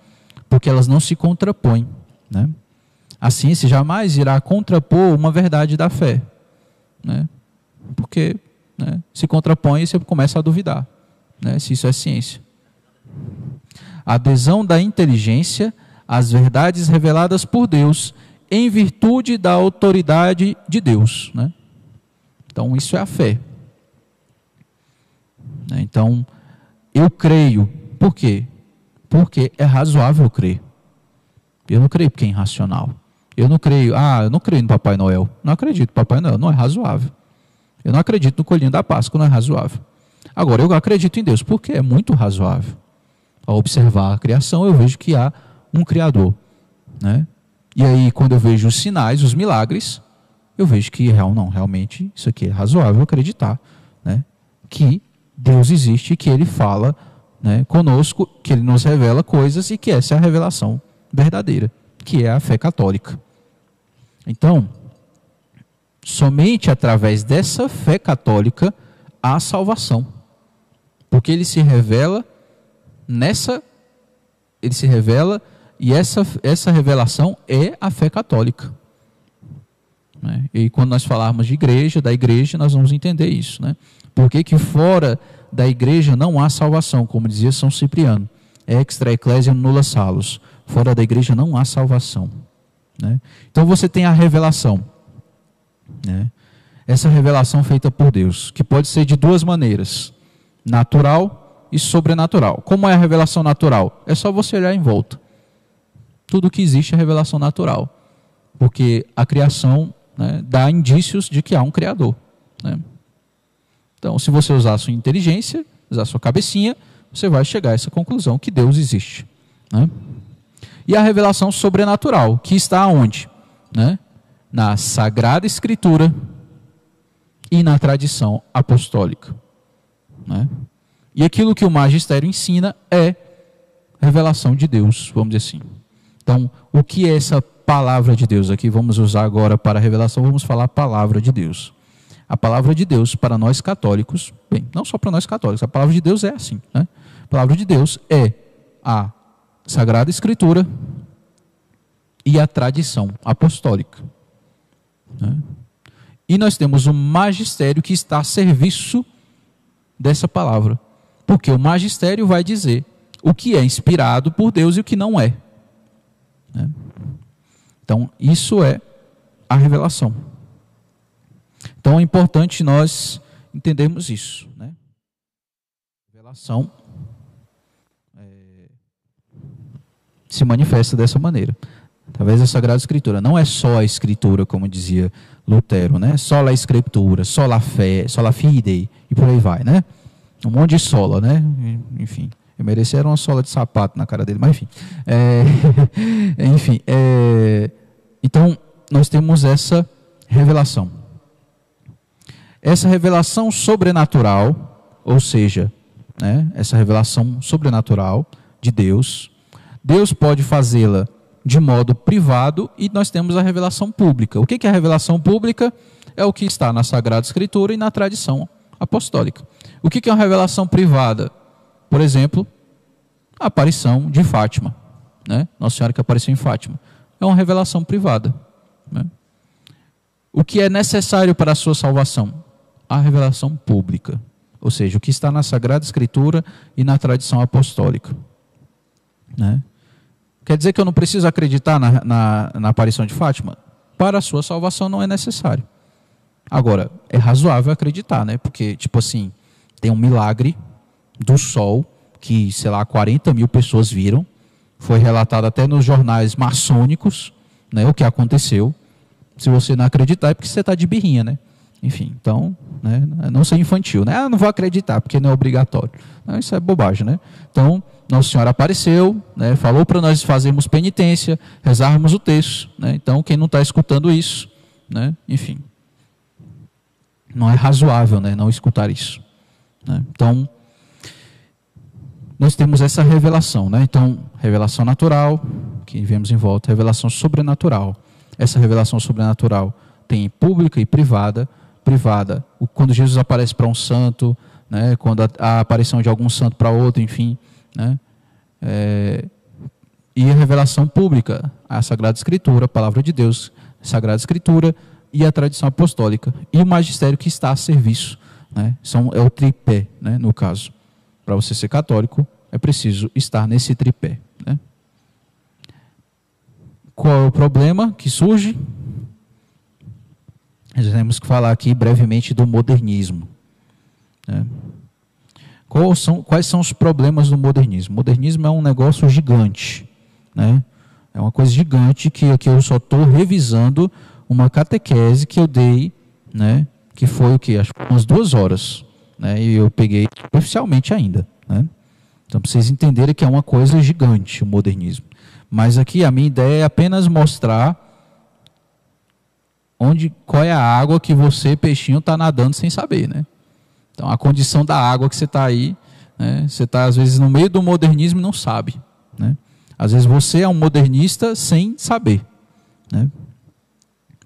porque elas não se contrapõem. Né? A ciência jamais irá contrapor uma verdade da fé, né? porque né, se contrapõe você começa a duvidar né, se isso é ciência. A adesão da inteligência às verdades reveladas por Deus em virtude da autoridade de Deus. Né? Então, isso é a fé. Né? Então, eu creio. Por quê? Porque é razoável crer. Eu não creio porque é irracional. Eu não creio, ah, eu não creio no Papai Noel. Não acredito Papai Noel, não é razoável. Eu não acredito no coelhinho da Páscoa, não é razoável. Agora, eu acredito em Deus porque é muito razoável. Ao observar a criação, eu vejo que há um Criador. Né? E aí, quando eu vejo os sinais, os milagres, eu vejo que real, não, realmente isso aqui é razoável acreditar. Né? Que Deus existe, que Ele fala né, conosco, que Ele nos revela coisas e que essa é a revelação verdadeira, que é a fé católica. Então, somente através dessa fé católica há salvação. Porque ele se revela nessa ele se revela e essa, essa revelação é a fé católica. Né? E quando nós falarmos de igreja, da igreja, nós vamos entender isso. Né? Por que, que fora da igreja não há salvação, como dizia São Cipriano? Extra ecclesia nulla salus. Fora da igreja não há salvação. Né? Então você tem a revelação. Né? Essa revelação feita por Deus, que pode ser de duas maneiras: natural e sobrenatural. Como é a revelação natural? É só você olhar em volta. Tudo que existe é revelação natural. Porque a criação né, dá indícios de que há um Criador. Né? Então, se você usar a sua inteligência, usar a sua cabecinha, você vai chegar a essa conclusão que Deus existe. Né? E a revelação sobrenatural, que está onde? Né? Na Sagrada Escritura e na tradição apostólica. Né? E aquilo que o magistério ensina é revelação de Deus, vamos dizer assim. Então, o que é essa palavra de Deus aqui? Vamos usar agora para a revelação, vamos falar palavra de Deus. A palavra de Deus para nós católicos, bem, não só para nós católicos, a palavra de Deus é assim. Né? A palavra de Deus é a Sagrada Escritura e a tradição apostólica. Né? E nós temos o magistério que está a serviço dessa palavra. Porque o magistério vai dizer o que é inspirado por Deus e o que não é. Né? Então, isso é a revelação. Então, é importante nós entendermos isso. Né? Revelação se manifesta dessa maneira. Através da Sagrada Escritura. Não é só a Escritura, como dizia Lutero, né? Só a Escritura, só a fé, só a fide, e por aí vai, né? Um monte de sola, né? Enfim. Eu merecia uma sola de sapato na cara dele, mas enfim. É, enfim, é, então nós temos essa revelação. Essa revelação sobrenatural, ou seja, né, essa revelação sobrenatural de Deus, Deus pode fazê-la de modo privado e nós temos a revelação pública. O que é a revelação pública? É o que está na Sagrada Escritura e na tradição apostólica. O que é uma revelação privada? Por exemplo, a aparição de Fátima. Né? Nossa Senhora que apareceu em Fátima. É uma revelação privada. Né? O que é necessário para a sua salvação? A revelação pública. Ou seja, o que está na Sagrada Escritura e na tradição apostólica. Né? Quer dizer que eu não preciso acreditar na, na, na aparição de Fátima? Para a sua salvação não é necessário. Agora, é razoável acreditar, né? Porque, tipo assim, tem um milagre do sol que, sei lá, 40 mil pessoas viram. Foi relatado até nos jornais maçônicos, né, o que aconteceu. Se você não acreditar, é porque você está de birrinha, né? Enfim, então, né, não ser infantil, né? Ah, não vou acreditar, porque não é obrigatório. Não, isso é bobagem, né? Então, Nossa Senhora apareceu, né, falou para nós fazermos penitência, rezarmos o texto. Né? Então, quem não está escutando isso, né, enfim, não é razoável né, não escutar isso. Né? Então, nós temos essa revelação. Né? Então, revelação natural, que vemos em volta, revelação sobrenatural. Essa revelação sobrenatural tem pública e privada. Privada, quando Jesus aparece para um santo, quando a, a aparição de algum santo para outro, enfim. Né? É, e a revelação pública, a Sagrada Escritura, a palavra de Deus, Sagrada Escritura e a tradição apostólica. E o magistério que está a serviço. Né? São, é o tripé, né? no caso. Para você ser católico, é preciso estar nesse tripé. Né? Qual é o problema que surge? Nós temos que falar aqui brevemente do modernismo. Né? Quais são, quais são os problemas do modernismo? O modernismo é um negócio gigante. Né? É uma coisa gigante que aqui eu só estou revisando uma catequese que eu dei, né? que foi o que? Acho que umas duas horas. Né? E eu peguei oficialmente ainda. Né? Então, para vocês entenderem que é uma coisa gigante o modernismo. Mas aqui a minha ideia é apenas mostrar onde, qual é a água que você, peixinho, está nadando sem saber. Né? Então, a condição da água que você está aí, né? você está às vezes no meio do modernismo e não sabe. Né? Às vezes você é um modernista sem saber. Né?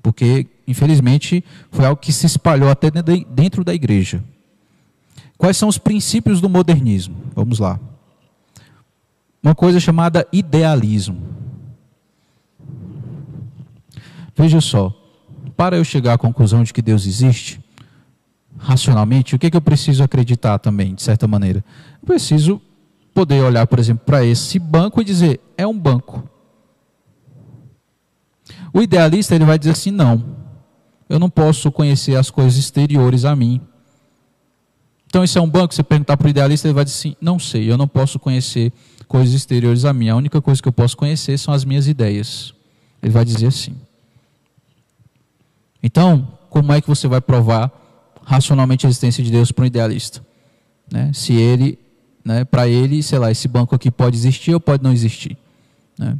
Porque, infelizmente, foi algo que se espalhou até dentro da igreja. Quais são os princípios do modernismo? Vamos lá uma coisa chamada idealismo. Veja só, para eu chegar à conclusão de que Deus existe, racionalmente, o que, é que eu preciso acreditar também, de certa maneira? Eu preciso poder olhar, por exemplo, para esse banco e dizer, é um banco. O idealista ele vai dizer assim, não, eu não posso conhecer as coisas exteriores a mim. Então, isso é um banco, você perguntar para o idealista, ele vai dizer assim, não sei, eu não posso conhecer coisas exteriores a mim. A única coisa que eu posso conhecer são as minhas ideias. Ele vai dizer assim. Então, como é que você vai provar racionalmente a existência de Deus para um idealista? Né? Se ele, né, para ele, sei lá, esse banco aqui pode existir ou pode não existir. Né?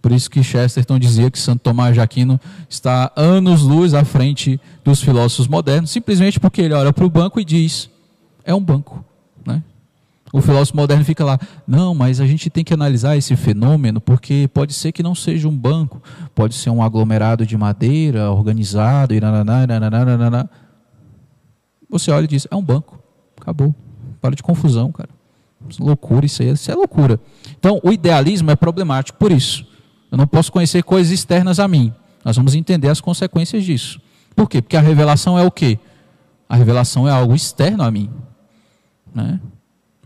Por isso que Chesterton dizia que Santo Tomás de Aquino está anos-luz à frente dos filósofos modernos, simplesmente porque ele olha para o banco e diz: é um banco. Né? O filósofo moderno fica lá, não, mas a gente tem que analisar esse fenômeno porque pode ser que não seja um banco, pode ser um aglomerado de madeira organizado e nananana, Você olha e diz, é um banco, acabou. Para de confusão, cara. Loucura isso aí, isso é loucura. Então, o idealismo é problemático por isso. Eu não posso conhecer coisas externas a mim. Nós vamos entender as consequências disso. Por quê? Porque a revelação é o quê? A revelação é algo externo a mim. Né?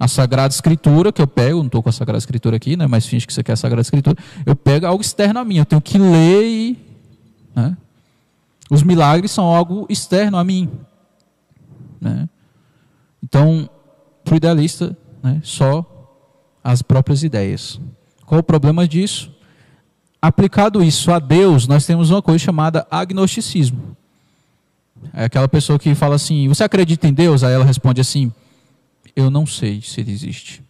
a Sagrada Escritura, que eu pego, não estou com a Sagrada Escritura aqui, né, mas finge que você quer a Sagrada Escritura, eu pego algo externo a mim, eu tenho que ler e. Né, os milagres são algo externo a mim. Né? Então, para o idealista, né, só as próprias ideias. Qual o problema disso? Aplicado isso a Deus, nós temos uma coisa chamada agnosticismo. É aquela pessoa que fala assim: Você acredita em Deus? Aí ela responde assim: eu não sei se ele existe.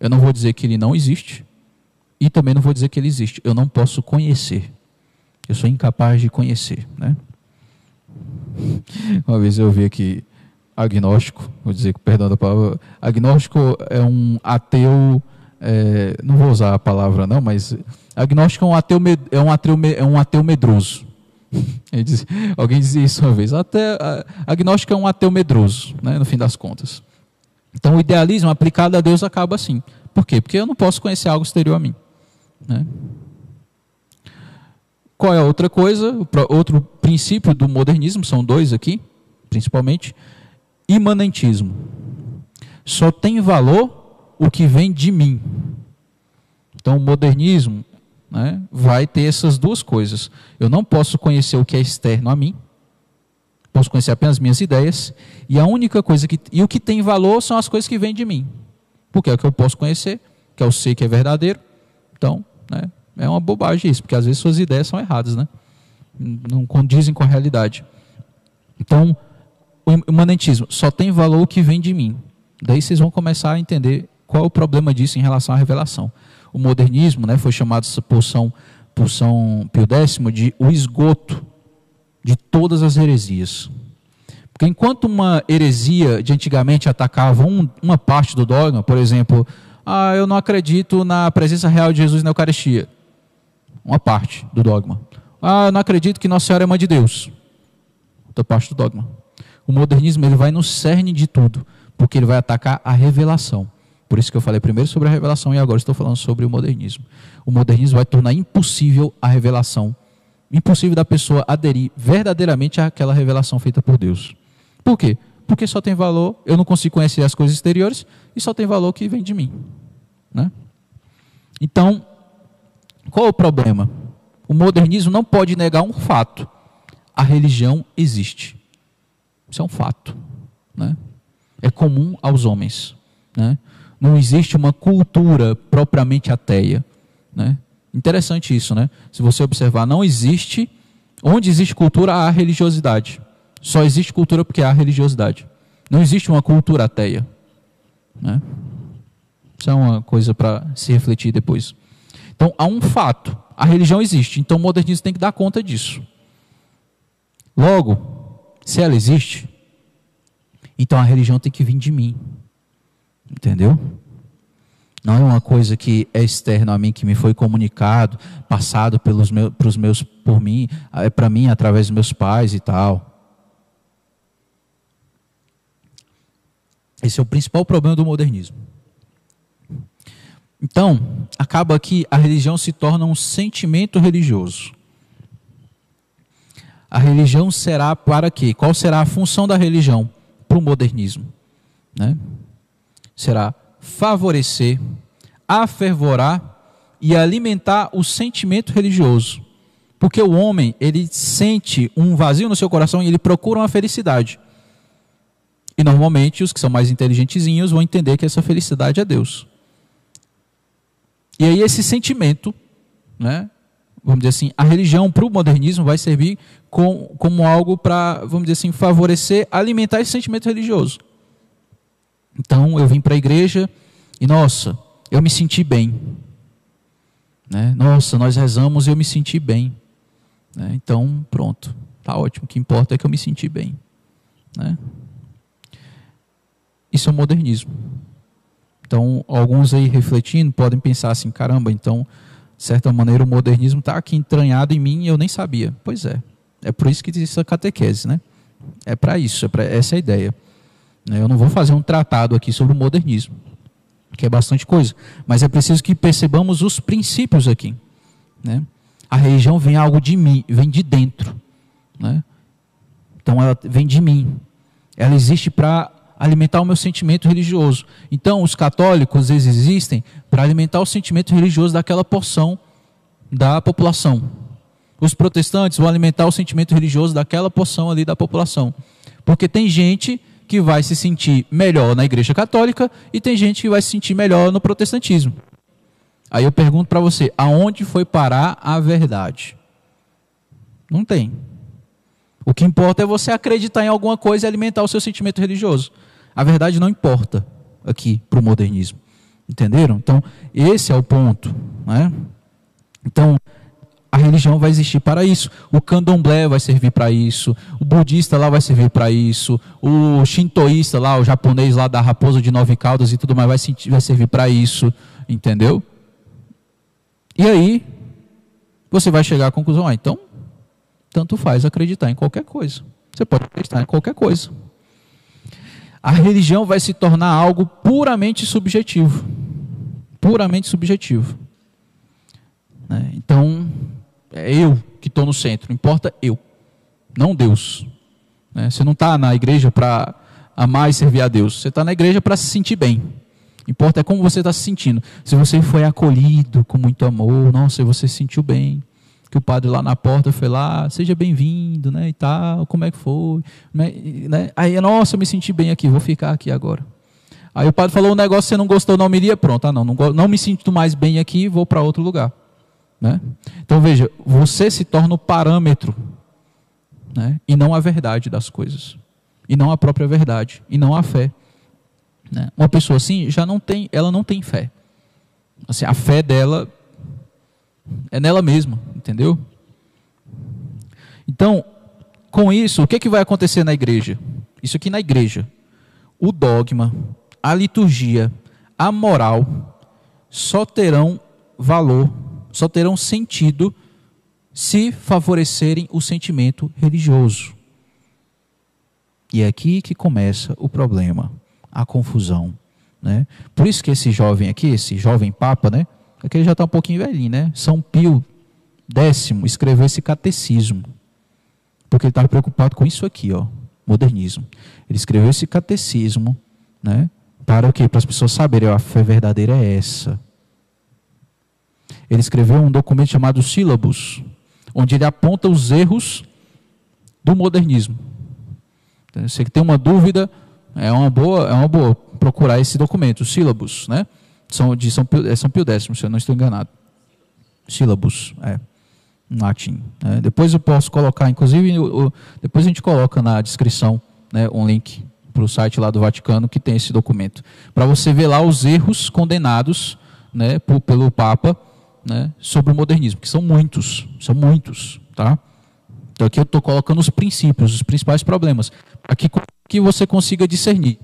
Eu não vou dizer que ele não existe e também não vou dizer que ele existe. Eu não posso conhecer. Eu sou incapaz de conhecer, né? Uma vez eu vi aqui agnóstico, vou dizer, perdão da palavra, agnóstico é um ateu, é, não vou usar a palavra não, mas agnóstico é um ateu, é um ateu, é um ateu medroso. Diz, alguém dizia isso uma vez, até, agnóstico é um ateu medroso, né, no fim das contas. Então, o idealismo aplicado a Deus acaba assim. Por quê? Porque eu não posso conhecer algo exterior a mim. Né? Qual é a outra coisa? Outro princípio do modernismo, são dois aqui, principalmente. Imanentismo. Só tem valor o que vem de mim. Então, o modernismo né, vai ter essas duas coisas. Eu não posso conhecer o que é externo a mim, posso conhecer apenas minhas ideias, e a única coisa que e o que tem valor são as coisas que vêm de mim. Porque é o que eu posso conhecer, que eu sei que é verdadeiro. Então, né, É uma bobagem isso, porque às vezes suas ideias são erradas, né? Não condizem com a realidade. Então, o imanentismo só tem valor o que vem de mim. Daí vocês vão começar a entender qual é o problema disso em relação à revelação. O modernismo né, foi chamado por São, por São Pio X de o esgoto de todas as heresias. Porque enquanto uma heresia de antigamente atacava um, uma parte do dogma, por exemplo, ah, eu não acredito na presença real de Jesus na Eucaristia. Uma parte do dogma. Ah, eu não acredito que Nossa Senhora é mãe de Deus. Outra parte do dogma. O modernismo ele vai no cerne de tudo, porque ele vai atacar a revelação. Por isso que eu falei primeiro sobre a revelação e agora estou falando sobre o modernismo. O modernismo vai tornar impossível a revelação, impossível da pessoa aderir verdadeiramente àquela revelação feita por Deus. Por quê? Porque só tem valor, eu não consigo conhecer as coisas exteriores e só tem valor que vem de mim. Né? Então, qual é o problema? O modernismo não pode negar um fato. A religião existe. Isso é um fato. Né? É comum aos homens. Né? Não existe uma cultura propriamente ateia. Né? Interessante isso, né? Se você observar, não existe. Onde existe cultura, há religiosidade. Só existe cultura porque há religiosidade. Não existe uma cultura ateia. Né? Isso é uma coisa para se refletir depois. Então, há um fato. A religião existe. Então, o modernismo tem que dar conta disso. Logo, se ela existe, então a religião tem que vir de mim. Entendeu? Não é uma coisa que é externa a mim, que me foi comunicado, passado pelos meus, pros meus, por mim, é para mim através dos meus pais e tal. Esse é o principal problema do modernismo. Então, acaba que a religião se torna um sentimento religioso. A religião será para quê? Qual será a função da religião para o modernismo? Né? Será favorecer, afervorar e alimentar o sentimento religioso. Porque o homem, ele sente um vazio no seu coração e ele procura uma felicidade. E normalmente os que são mais inteligentezinhos vão entender que essa felicidade é Deus. E aí esse sentimento, né, vamos dizer assim, a religião para o modernismo vai servir com, como algo para, vamos dizer assim, favorecer, alimentar esse sentimento religioso. Então eu vim para a igreja e, nossa, eu me senti bem. Né? Nossa, nós rezamos e eu me senti bem. Né? Então, pronto, tá ótimo. O que importa é que eu me senti bem. Né? Isso é o modernismo. Então, alguns aí refletindo podem pensar assim: caramba, então, de certa maneira, o modernismo está aqui entranhado em mim e eu nem sabia. Pois é. É por isso que existe a catequese, né? É para isso, é para essa é a ideia. Né? Eu não vou fazer um tratado aqui sobre o modernismo, que é bastante coisa, mas é preciso que percebamos os princípios aqui. Né? A religião vem algo de mim, vem de dentro. Né? Então ela vem de mim. Ela existe para alimentar o meu sentimento religioso. Então, os católicos eles existem para alimentar o sentimento religioso daquela porção da população. Os protestantes vão alimentar o sentimento religioso daquela porção ali da população. Porque tem gente que vai se sentir melhor na igreja católica e tem gente que vai se sentir melhor no protestantismo. Aí eu pergunto para você, aonde foi parar a verdade? Não tem. O que importa é você acreditar em alguma coisa e alimentar o seu sentimento religioso. A verdade não importa aqui para o modernismo. Entenderam? Então, esse é o ponto. Né? Então, a religião vai existir para isso. O candomblé vai servir para isso. O budista lá vai servir para isso. O shintoísta lá, o japonês lá da raposa de nove caudas e tudo mais vai, vai servir para isso. Entendeu? E aí, você vai chegar à conclusão: ah, então tanto faz acreditar em qualquer coisa. Você pode acreditar em qualquer coisa. A religião vai se tornar algo puramente subjetivo. Puramente subjetivo. Né? Então, é eu que estou no centro, importa eu, não Deus. Né? Você não está na igreja para amar e servir a Deus, você está na igreja para se sentir bem. Importa é como você está se sentindo. Se você foi acolhido com muito amor, nossa, você se sentiu bem que o padre lá na porta foi lá, seja bem-vindo, né, e tal, como é que foi, né, né? aí, nossa, eu me senti bem aqui, vou ficar aqui agora. Aí o padre falou um negócio, você não gostou, não me iria, pronto, ah, não, não, não me sinto mais bem aqui, vou para outro lugar. Né? Então veja, você se torna o parâmetro né? e não a verdade das coisas, e não a própria verdade, e não a fé. Né? Uma pessoa assim já não tem, ela não tem fé. Assim, a fé dela é nela mesma, entendeu? Então, com isso, o que, que vai acontecer na igreja? Isso aqui na igreja. O dogma, a liturgia, a moral só terão valor, só terão sentido se favorecerem o sentimento religioso. E é aqui que começa o problema, a confusão. Né? Por isso que esse jovem aqui, esse jovem papa, né? Aqui ele já está um pouquinho velhinho, né? São Pio X escreveu esse catecismo. Porque ele estava preocupado com isso aqui, ó, modernismo. Ele escreveu esse catecismo, né? Para o quê? Para as pessoas saberem, a fé verdadeira é essa. Ele escreveu um documento chamado Sílabus, onde ele aponta os erros do modernismo. Você que tem uma dúvida, é uma boa, é uma boa procurar esse documento, Sílabus, né? São de São Pio, é São Pio X, se eu não estou enganado. Sílabus, é, em latim. Né? Depois eu posso colocar, inclusive, depois a gente coloca na descrição né, um link para o site lá do Vaticano que tem esse documento. Para você ver lá os erros condenados né, por, pelo Papa né, sobre o modernismo, que são muitos, são muitos. Tá? Então aqui eu estou colocando os princípios, os principais problemas, que, que você consiga discernir.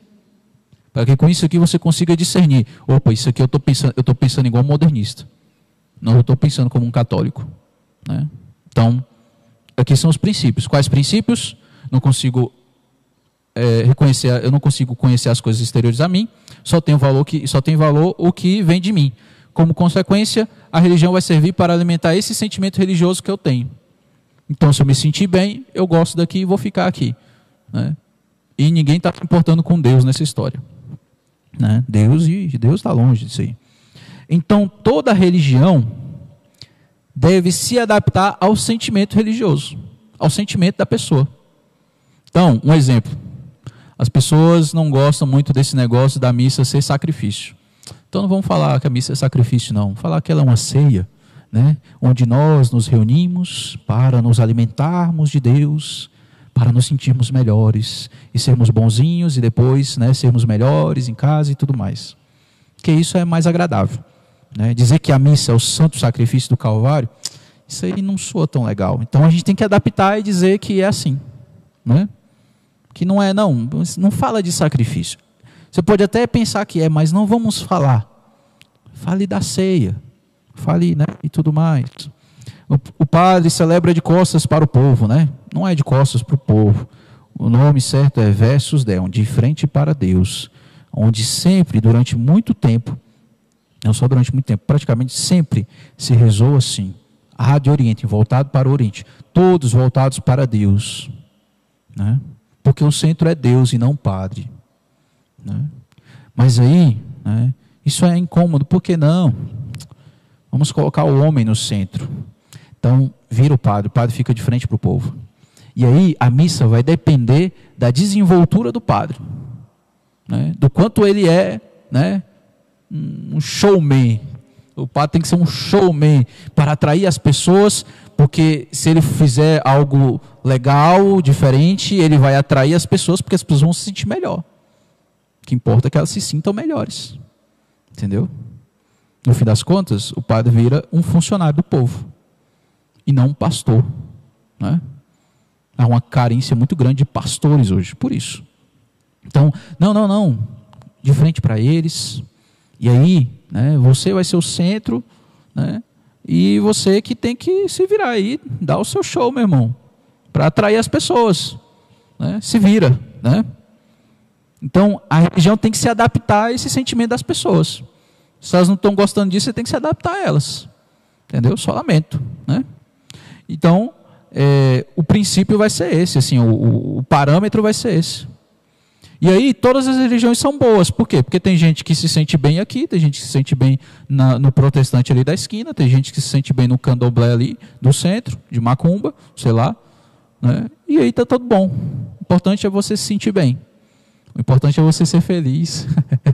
Para que com isso aqui você consiga discernir. Opa, isso aqui eu estou pensando, eu estou pensando igual um modernista. Não estou pensando como um católico. Né? Então, aqui são os princípios. Quais princípios? Não consigo é, reconhecer, eu não consigo conhecer as coisas exteriores a mim. Só tem valor que só tem valor o que vem de mim. Como consequência, a religião vai servir para alimentar esse sentimento religioso que eu tenho. Então, se eu me sentir bem, eu gosto daqui e vou ficar aqui. Né? E ninguém está se importando com Deus nessa história. Né? Deus e Deus está longe disso aí. Então toda religião deve se adaptar ao sentimento religioso, ao sentimento da pessoa. Então, um exemplo. As pessoas não gostam muito desse negócio da missa ser sacrifício. Então não vamos falar que a missa é sacrifício, não. Vamos falar que ela é uma ceia, né? onde nós nos reunimos para nos alimentarmos de Deus para nos sentirmos melhores e sermos bonzinhos e depois né, sermos melhores em casa e tudo mais. Que isso é mais agradável. Né? Dizer que a missa é o santo sacrifício do Calvário, isso aí não soa tão legal. Então a gente tem que adaptar e dizer que é assim. Né? Que não é, não, não fala de sacrifício. Você pode até pensar que é, mas não vamos falar. Fale da ceia, fale né, e tudo mais. O, padre celebra de costas para o povo, né? Não é de costas para o povo. O nome certo é Versus Deum, de frente para Deus, onde sempre, durante muito tempo, não só durante muito tempo, praticamente sempre se rezou assim, a de Oriente, voltado para o Oriente, todos voltados para Deus, né? Porque o centro é Deus e não o Padre, né? Mas aí, né, isso é incômodo, por que não? Vamos colocar o homem no centro. Então, vira o padre, o padre fica de frente para o povo. E aí a missa vai depender da desenvoltura do padre, né? do quanto ele é né? um showman. O padre tem que ser um showman para atrair as pessoas, porque se ele fizer algo legal, diferente, ele vai atrair as pessoas, porque as pessoas vão se sentir melhor. O que importa é que elas se sintam melhores. Entendeu? No fim das contas, o padre vira um funcionário do povo e não um pastor. Né? Há uma carência muito grande de pastores hoje, por isso. Então, não, não, não. De frente para eles. E aí, né, você vai ser o centro, né, e você que tem que se virar aí, dar o seu show, meu irmão, para atrair as pessoas. Né, se vira. Né? Então, a religião tem que se adaptar a esse sentimento das pessoas. Se elas não estão gostando disso, você tem que se adaptar a elas. Entendeu? Só lamento. Né? Então, é, o princípio vai ser esse, assim, o, o, parâmetro vai ser esse. E aí, todas as religiões são boas. Por quê? Porque tem gente que se sente bem aqui, tem gente que se sente bem na, no protestante ali da esquina, tem gente que se sente bem no candomblé ali do centro, de macumba, sei lá. Né? E aí está tudo bom. O importante é você se sentir bem. O importante é você ser feliz.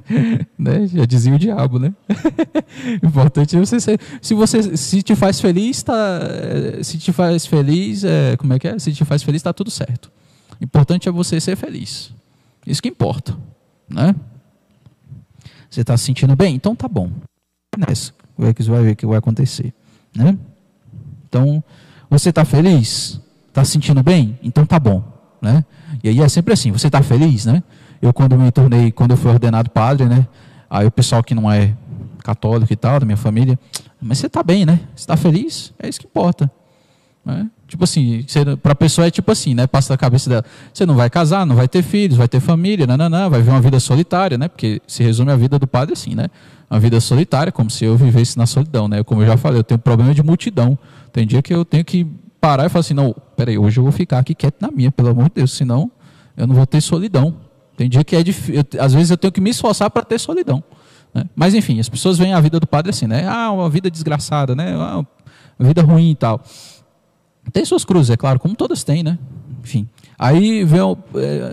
né? Já dizia o diabo, né? o importante é você ser. Se você se te faz feliz, tá. Se te faz feliz, é... como é que é? Se te faz feliz, está tudo certo. O importante é você ser feliz. Isso que importa. Né? Você está se sentindo bem? Então tá bom. Nessa. Você vai ver o que vai acontecer. Né? Então, você está feliz? Está se sentindo bem? Então tá bom. Né? E aí é sempre assim, você está feliz, né? Eu quando me tornei, quando eu fui ordenado padre, né? Aí o pessoal que não é católico e tal, da minha família, mas você está bem, né? Você está feliz? É isso que importa. Né? Tipo assim, para a pessoa é tipo assim, né? Passa na cabeça dela. Você não vai casar, não vai ter filhos, vai ter família, nananã, vai viver uma vida solitária, né? Porque se resume a vida do padre assim, né? Uma vida solitária, como se eu vivesse na solidão, né? Como eu já falei, eu tenho problema de multidão. Tem dia que eu tenho que parar e falar assim, não, peraí, hoje eu vou ficar aqui quieto na minha, pelo amor de Deus, senão eu não vou ter solidão. Tem dia que é difícil, às vezes eu tenho que me esforçar para ter solidão. Né? Mas enfim, as pessoas veem a vida do padre assim, né? Ah, uma vida desgraçada, né? Ah, uma vida ruim e tal. Tem suas cruzes, é claro, como todas têm, né? Enfim. Aí vem o,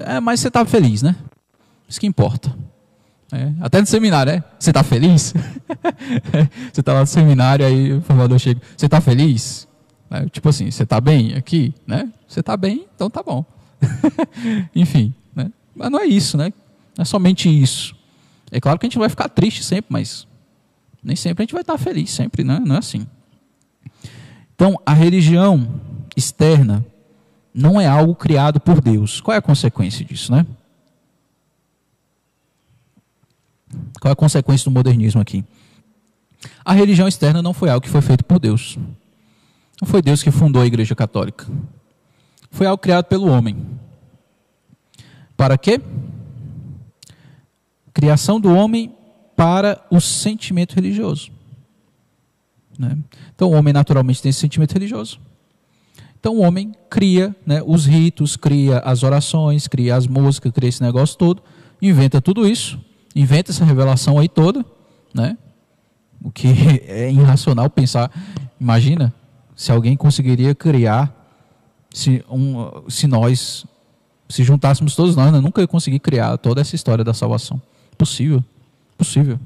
é, mas você está feliz, né? Isso que importa. É, até no seminário, é? Você está feliz? você está lá no seminário, aí o formador chega, você está feliz? É, tipo assim, você está bem aqui, né? Você está bem, então tá bom. Enfim, né? Mas não é isso, né? Não é somente isso. É claro que a gente vai ficar triste sempre, mas nem sempre a gente vai estar feliz, sempre, né? Não é assim. Então, a religião externa não é algo criado por Deus. Qual é a consequência disso, né? Qual é a consequência do modernismo aqui? A religião externa não foi algo que foi feito por Deus. Não foi Deus que fundou a Igreja Católica. Foi algo criado pelo homem. Para quê? Criação do homem para o sentimento religioso. Né? Então, o homem naturalmente tem esse sentimento religioso. Então, o homem cria né, os ritos, cria as orações, cria as músicas, cria esse negócio todo, inventa tudo isso, inventa essa revelação aí toda, né? O que é irracional pensar. Imagina se alguém conseguiria criar, se, um, se nós, se juntássemos todos nós, nunca ia conseguir criar toda essa história da salvação. Possível, possível.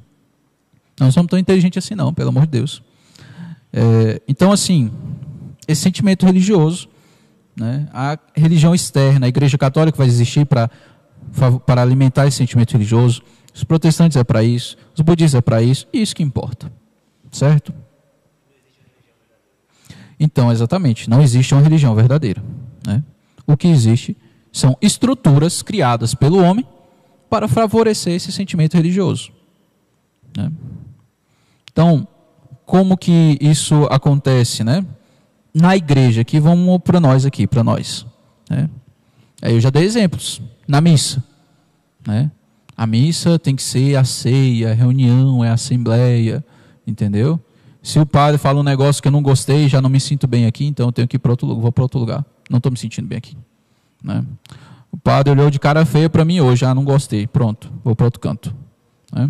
Não somos tão inteligentes assim, não, pelo amor de Deus. É, então, assim, esse sentimento religioso, né, a religião externa, a igreja católica vai existir para para alimentar esse sentimento religioso. Os protestantes é para isso, os budistas é para isso, e isso que importa. Certo? Então, exatamente, não existe uma religião verdadeira. Né? O que existe são estruturas criadas pelo homem para favorecer esse sentimento religioso. Né? Então, como que isso acontece, né? Na igreja, aqui vamos para nós aqui, para nós. Né? Aí eu já dei exemplos. Na missa, né? A missa tem que ser a ceia, a reunião, é a assembleia, entendeu? Se o padre fala um negócio que eu não gostei, já não me sinto bem aqui, então eu tenho que ir para outro lugar, vou para outro lugar. Não estou me sentindo bem aqui. Né? O padre olhou de cara feia para mim hoje, ah, não gostei, pronto, vou para outro canto. Né?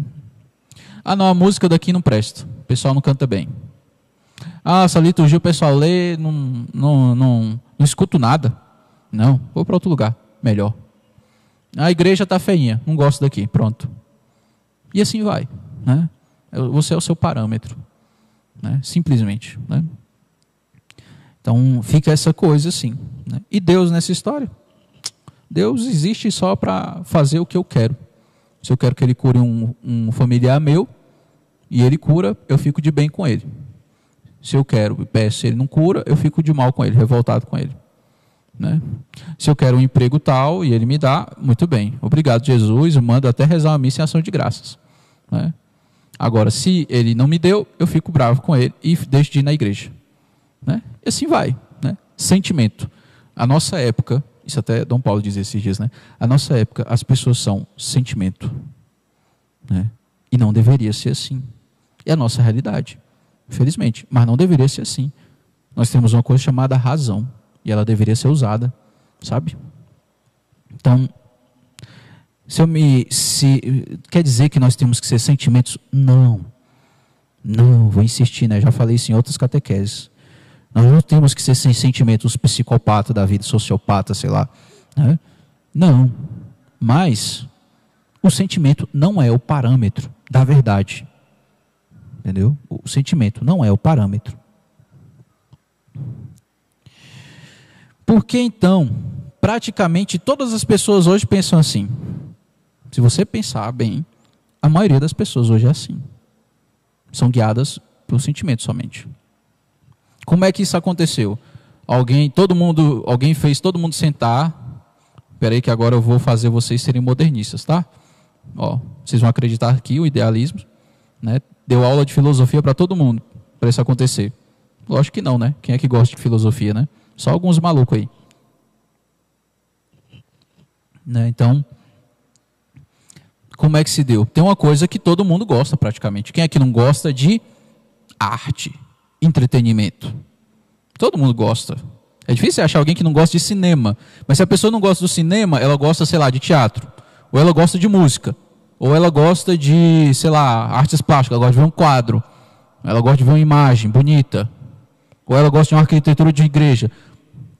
Ah, não, a música daqui não presta o pessoal não canta bem. Ah, essa liturgia o pessoal lê, não, não, não, não escuto nada. Não, vou para outro lugar, melhor. A igreja está feinha, não gosto daqui, pronto. E assim vai. Né? Você é o seu parâmetro. Né? Simplesmente. Né? Então fica essa coisa assim. Né? E Deus nessa história? Deus existe só para fazer o que eu quero. Se eu quero que ele cure um, um familiar meu, e ele cura, eu fico de bem com ele. Se eu quero e peço, ele não cura, eu fico de mal com ele, revoltado com ele. Né? Se eu quero um emprego tal e ele me dá, muito bem. Obrigado, Jesus. Eu mando até rezar uma missa em ação de graças. Né? Agora, se ele não me deu, eu fico bravo com ele e deixo de ir na igreja. Né? E assim vai. Né? Sentimento. A nossa época, isso até Dom Paulo diz esses dias, né? A nossa época, as pessoas são sentimento. Né? E não deveria ser assim. É a nossa realidade, infelizmente. Mas não deveria ser assim. Nós temos uma coisa chamada razão. E ela deveria ser usada, sabe? Então, se eu me. Se, quer dizer que nós temos que ser sentimentos? Não. Não, vou insistir, né? Já falei isso em outras catequeses. Nós não temos que ser sem sentimentos psicopata da vida, sociopata, sei lá. Né? Não. Mas O sentimento não é o parâmetro da verdade. Entendeu? O sentimento não é o parâmetro. Porque então, praticamente todas as pessoas hoje pensam assim. Se você pensar bem, a maioria das pessoas hoje é assim. São guiadas pelo sentimento somente. Como é que isso aconteceu? Alguém, todo mundo, alguém fez todo mundo sentar. Espera aí que agora eu vou fazer vocês serem modernistas, tá? Ó, vocês vão acreditar aqui o idealismo, né? Deu aula de filosofia para todo mundo para isso acontecer. Lógico que não, né? Quem é que gosta de filosofia, né? Só alguns malucos aí. Né? Então, como é que se deu? Tem uma coisa que todo mundo gosta praticamente. Quem é que não gosta de arte, entretenimento? Todo mundo gosta. É difícil achar alguém que não gosta de cinema. Mas se a pessoa não gosta do cinema, ela gosta, sei lá, de teatro. Ou ela gosta de música. Ou ela gosta de, sei lá, artes plásticas. Ela gosta de ver um quadro. Ela gosta de ver uma imagem bonita. Ou ela gosta de uma arquitetura de igreja.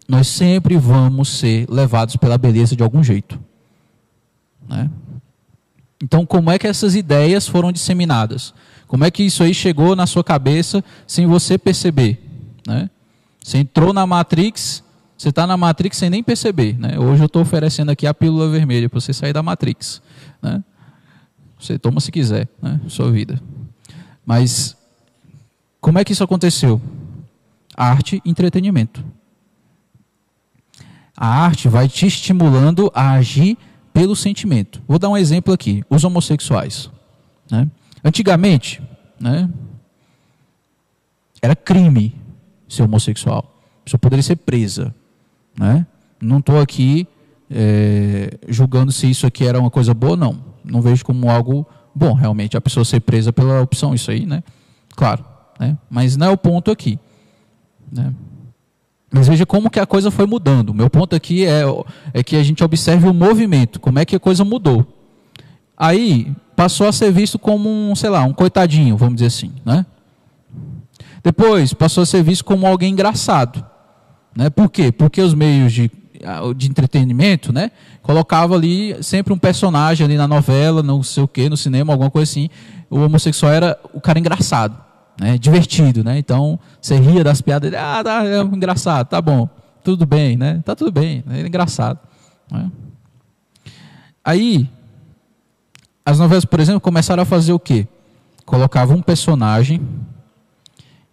Nós sempre vamos ser levados pela beleza de algum jeito. Né? Então, como é que essas ideias foram disseminadas? Como é que isso aí chegou na sua cabeça sem você perceber? Né? Você entrou na Matrix, você está na Matrix sem nem perceber. Né? Hoje eu estou oferecendo aqui a pílula vermelha para você sair da Matrix. Né? Você toma se quiser, né? sua vida. Mas como é que isso aconteceu? Arte e entretenimento. A arte vai te estimulando a agir pelo sentimento. Vou dar um exemplo aqui: os homossexuais. Né? Antigamente, né, era crime ser homossexual. A pessoa poderia ser presa. Né? Não estou aqui é, julgando se isso aqui era uma coisa boa, não. Não vejo como algo bom, realmente, a pessoa ser presa pela opção, isso aí, né? Claro. Né? Mas não é o ponto aqui. Né? Mas veja como que a coisa foi mudando. O meu ponto aqui é, é que a gente observe o movimento, como é que a coisa mudou. Aí passou a ser visto como um, sei lá, um coitadinho, vamos dizer assim, né? Depois passou a ser visto como alguém engraçado, né? Por quê? Porque os meios de, de entretenimento, né, colocava ali sempre um personagem ali na novela, não sei o que, no cinema, alguma coisa assim. O homossexual era o cara engraçado né, divertido, né? Então você ria das piadas, ah, tá, é engraçado, tá bom, tudo bem, né? Tá tudo bem, é engraçado. Né? Aí as novelas, por exemplo, começaram a fazer o quê? Colocava um personagem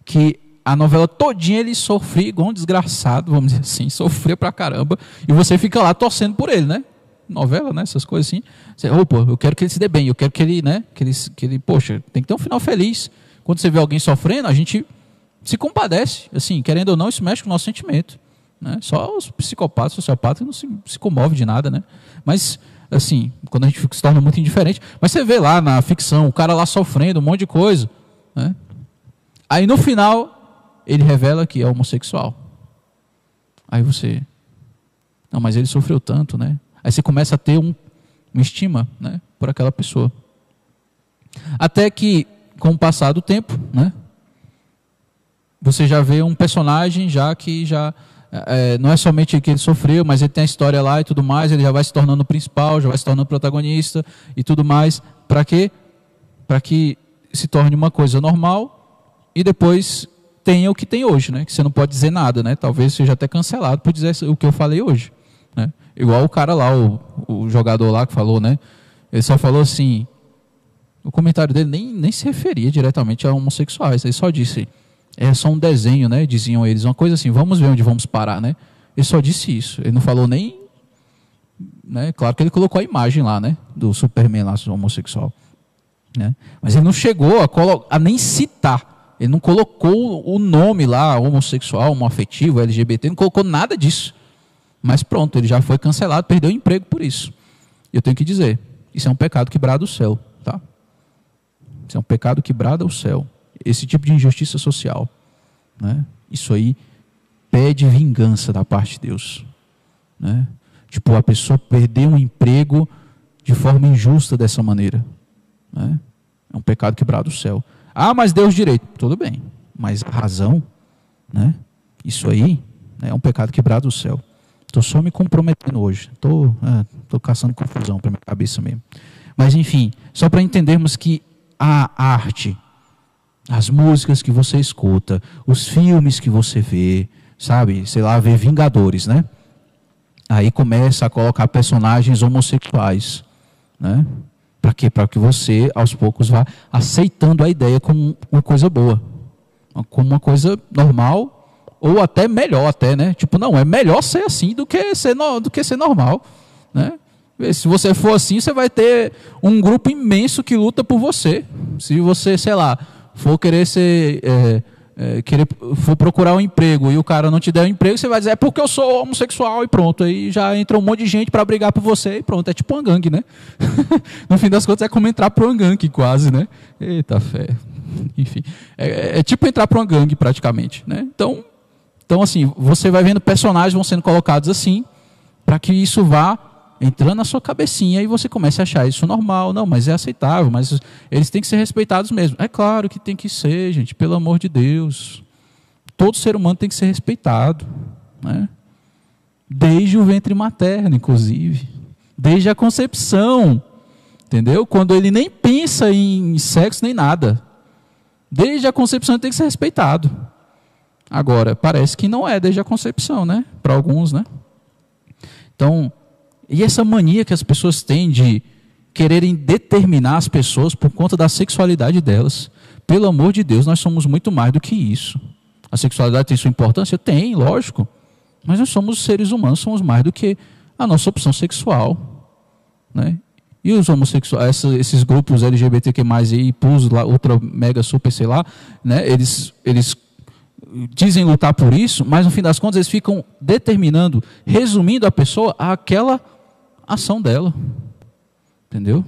que a novela todinha ele sofria igual um desgraçado, vamos dizer assim, sofria pra caramba, e você fica lá torcendo por ele, né? Novela, né? Essas coisas assim. Você, opa, eu quero que ele se dê bem, eu quero que ele, né? Que ele, que ele, poxa, tem que ter um final feliz. Quando você vê alguém sofrendo, a gente se compadece. Assim, querendo ou não, isso mexe com o nosso sentimento. Né? Só os psicopatas, sociopatas não se, se comovem de nada, né? Mas, assim, quando a gente se torna muito indiferente. Mas você vê lá na ficção, o cara lá sofrendo, um monte de coisa. Né? Aí no final, ele revela que é homossexual. Aí você. Não, mas ele sofreu tanto, né? Aí você começa a ter um, uma estima né, por aquela pessoa. Até que com o passar do tempo, né? Você já vê um personagem já que já é, não é somente que ele sofreu, mas ele tem a história lá e tudo mais, ele já vai se tornando o principal, já vai se tornando protagonista e tudo mais. Para quê? Para que se torne uma coisa normal e depois tenha o que tem hoje, né? Que você não pode dizer nada, né? Talvez seja até cancelado por dizer o que eu falei hoje, né? Igual o cara lá, o, o jogador lá que falou, né? Ele só falou assim: o comentário dele nem, nem se referia diretamente a homossexuais. Ele só disse, é só um desenho, né? Diziam eles, uma coisa assim, vamos ver onde vamos parar, né? Ele só disse isso. Ele não falou nem. Né? Claro que ele colocou a imagem lá, né? Do Superman lá, homossexual. Né? Mas ele não chegou a, a nem citar. Ele não colocou o nome lá, homossexual, homoafetivo, LGBT, não colocou nada disso. Mas pronto, ele já foi cancelado, perdeu o emprego por isso. Eu tenho que dizer, isso é um pecado quebrado do céu. Isso é um pecado que brada o céu. Esse tipo de injustiça social. Né? Isso aí pede vingança da parte de Deus. Né? Tipo, a pessoa perder um emprego de forma injusta dessa maneira. Né? É um pecado quebrado o céu. Ah, mas Deus direito. Tudo bem. Mas a razão, né? isso aí né, é um pecado quebrado o céu. Estou só me comprometendo hoje. Estou é, caçando confusão para minha cabeça mesmo. Mas enfim, só para entendermos que a arte, as músicas que você escuta, os filmes que você vê, sabe, sei lá, vê Vingadores, né? Aí começa a colocar personagens homossexuais, né? Para quê? Para que você, aos poucos, vá aceitando a ideia como uma coisa boa, como uma coisa normal, ou até melhor, até, né? Tipo, não, é melhor ser assim do que ser, no, do que ser normal, né? Se você for assim, você vai ter um grupo imenso que luta por você. Se você, sei lá, for querer ser. É, é, querer, for procurar um emprego e o cara não te der um emprego, você vai dizer, é porque eu sou homossexual e pronto. Aí já entra um monte de gente para brigar por você e pronto. É tipo uma gangue, né? no fim das contas, é como entrar para uma gangue quase, né? Eita fé. Enfim. É, é tipo entrar para uma gangue praticamente, né? Então, então, assim, você vai vendo personagens vão sendo colocados assim, para que isso vá entrando na sua cabecinha e você comece a achar isso normal. Não, mas é aceitável, mas eles têm que ser respeitados mesmo. É claro que tem que ser, gente, pelo amor de Deus. Todo ser humano tem que ser respeitado. Né? Desde o ventre materno, inclusive. Desde a concepção. Entendeu? Quando ele nem pensa em sexo nem nada. Desde a concepção ele tem que ser respeitado. Agora, parece que não é desde a concepção, né? Para alguns, né? Então, e essa mania que as pessoas têm de quererem determinar as pessoas por conta da sexualidade delas. Pelo amor de Deus, nós somos muito mais do que isso. A sexualidade tem sua importância? Tem, lógico. Mas nós somos seres humanos, somos mais do que a nossa opção sexual. Né? E os homossexuais, esses grupos LGBTQ+, e PUS, lá, ultra, mega, super, sei lá, né? eles, eles dizem lutar por isso, mas no fim das contas eles ficam determinando, resumindo a pessoa àquela ação dela. Entendeu?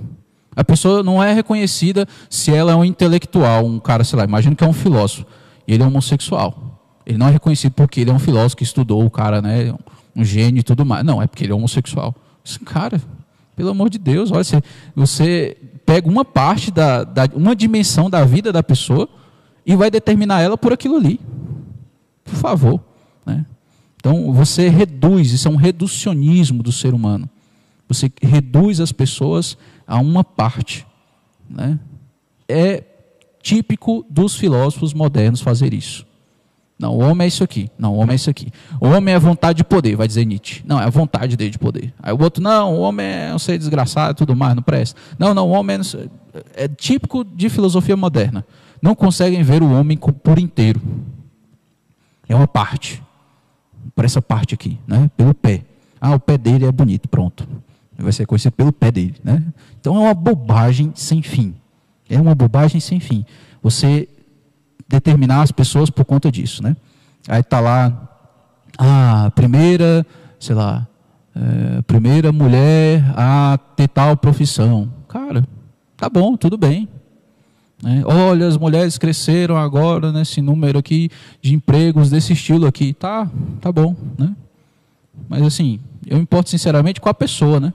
A pessoa não é reconhecida se ela é um intelectual, um cara, sei lá, imagina que é um filósofo, e ele é homossexual. Ele não é reconhecido porque ele é um filósofo que estudou, o cara, né, um gênio e tudo mais. Não, é porque ele é homossexual. Esse cara, pelo amor de Deus, olha, você, você pega uma parte, da, da, uma dimensão da vida da pessoa e vai determinar ela por aquilo ali. Por favor. Né? Então, você reduz, isso é um reducionismo do ser humano. Você reduz as pessoas a uma parte. Né? É típico dos filósofos modernos fazer isso. Não, o homem é isso aqui. Não, o homem é isso aqui. O homem é a vontade de poder, vai dizer Nietzsche. Não, é a vontade dele de poder. Aí o outro, não, o homem é um ser desgraçado tudo mais, não presta. Não, não, o homem é, é típico de filosofia moderna. Não conseguem ver o homem por inteiro. É uma parte. Por essa parte aqui, né? Pelo pé. Ah, o pé dele é bonito, pronto vai ser conhecido pelo pé dele. Né? Então é uma bobagem sem fim. É uma bobagem sem fim. Você determinar as pessoas por conta disso. Né? Aí está lá, a primeira, sei lá, é, primeira mulher a ter tal profissão. Cara, tá bom, tudo bem. Né? Olha, as mulheres cresceram agora nesse número aqui de empregos desse estilo aqui. Tá, tá bom. Né? Mas assim, eu importo sinceramente com a pessoa, né?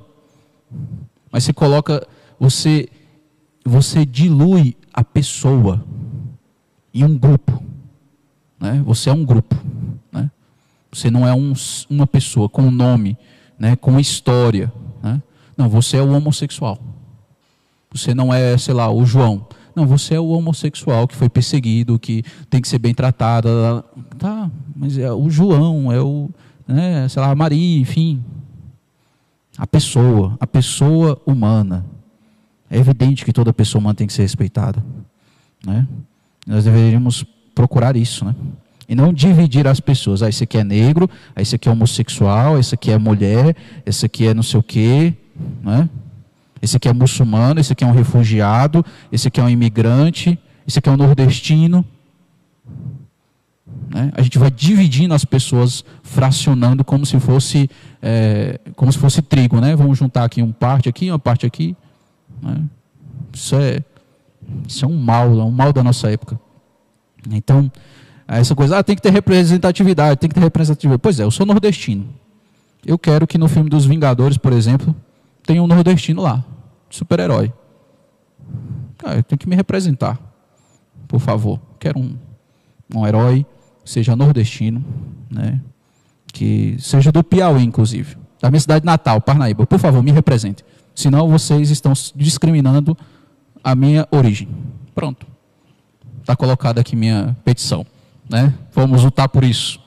Mas você coloca, você, você dilui a pessoa em um grupo. Né? Você é um grupo. Né? Você não é um, uma pessoa com um nome, né? com história. Né? Não, você é o homossexual. Você não é, sei lá, o João. Não, você é o homossexual que foi perseguido, que tem que ser bem tratado. Tá, mas é o João, é o, né, sei lá, a Maria, enfim. A pessoa, a pessoa humana. É evidente que toda pessoa humana tem que ser respeitada. Né? Nós deveríamos procurar isso, né? E não dividir as pessoas. Ah, esse aqui é negro, ah, esse aqui é homossexual, esse aqui é mulher, esse aqui é não sei o quê, né? Esse aqui é muçulmano, esse aqui é um refugiado, esse aqui é um imigrante, esse aqui é um nordestino. Né? A gente vai dividindo as pessoas, fracionando como se fosse é, como se fosse trigo, né? Vamos juntar aqui uma parte aqui, uma parte aqui. Né? Isso é isso é um mal, é um mal da nossa época. Então essa coisa, ah, tem que ter representatividade, tem que ter representatividade. Pois é, eu sou nordestino. Eu quero que no filme dos Vingadores, por exemplo, tenha um nordestino lá, super-herói. Eu tenho que me representar, por favor. Quero um, um herói seja nordestino, né? que seja do Piauí, inclusive, da minha cidade natal, Parnaíba. Por favor, me represente. Senão vocês estão discriminando a minha origem. Pronto. Está colocada aqui minha petição. Né? Vamos lutar por isso.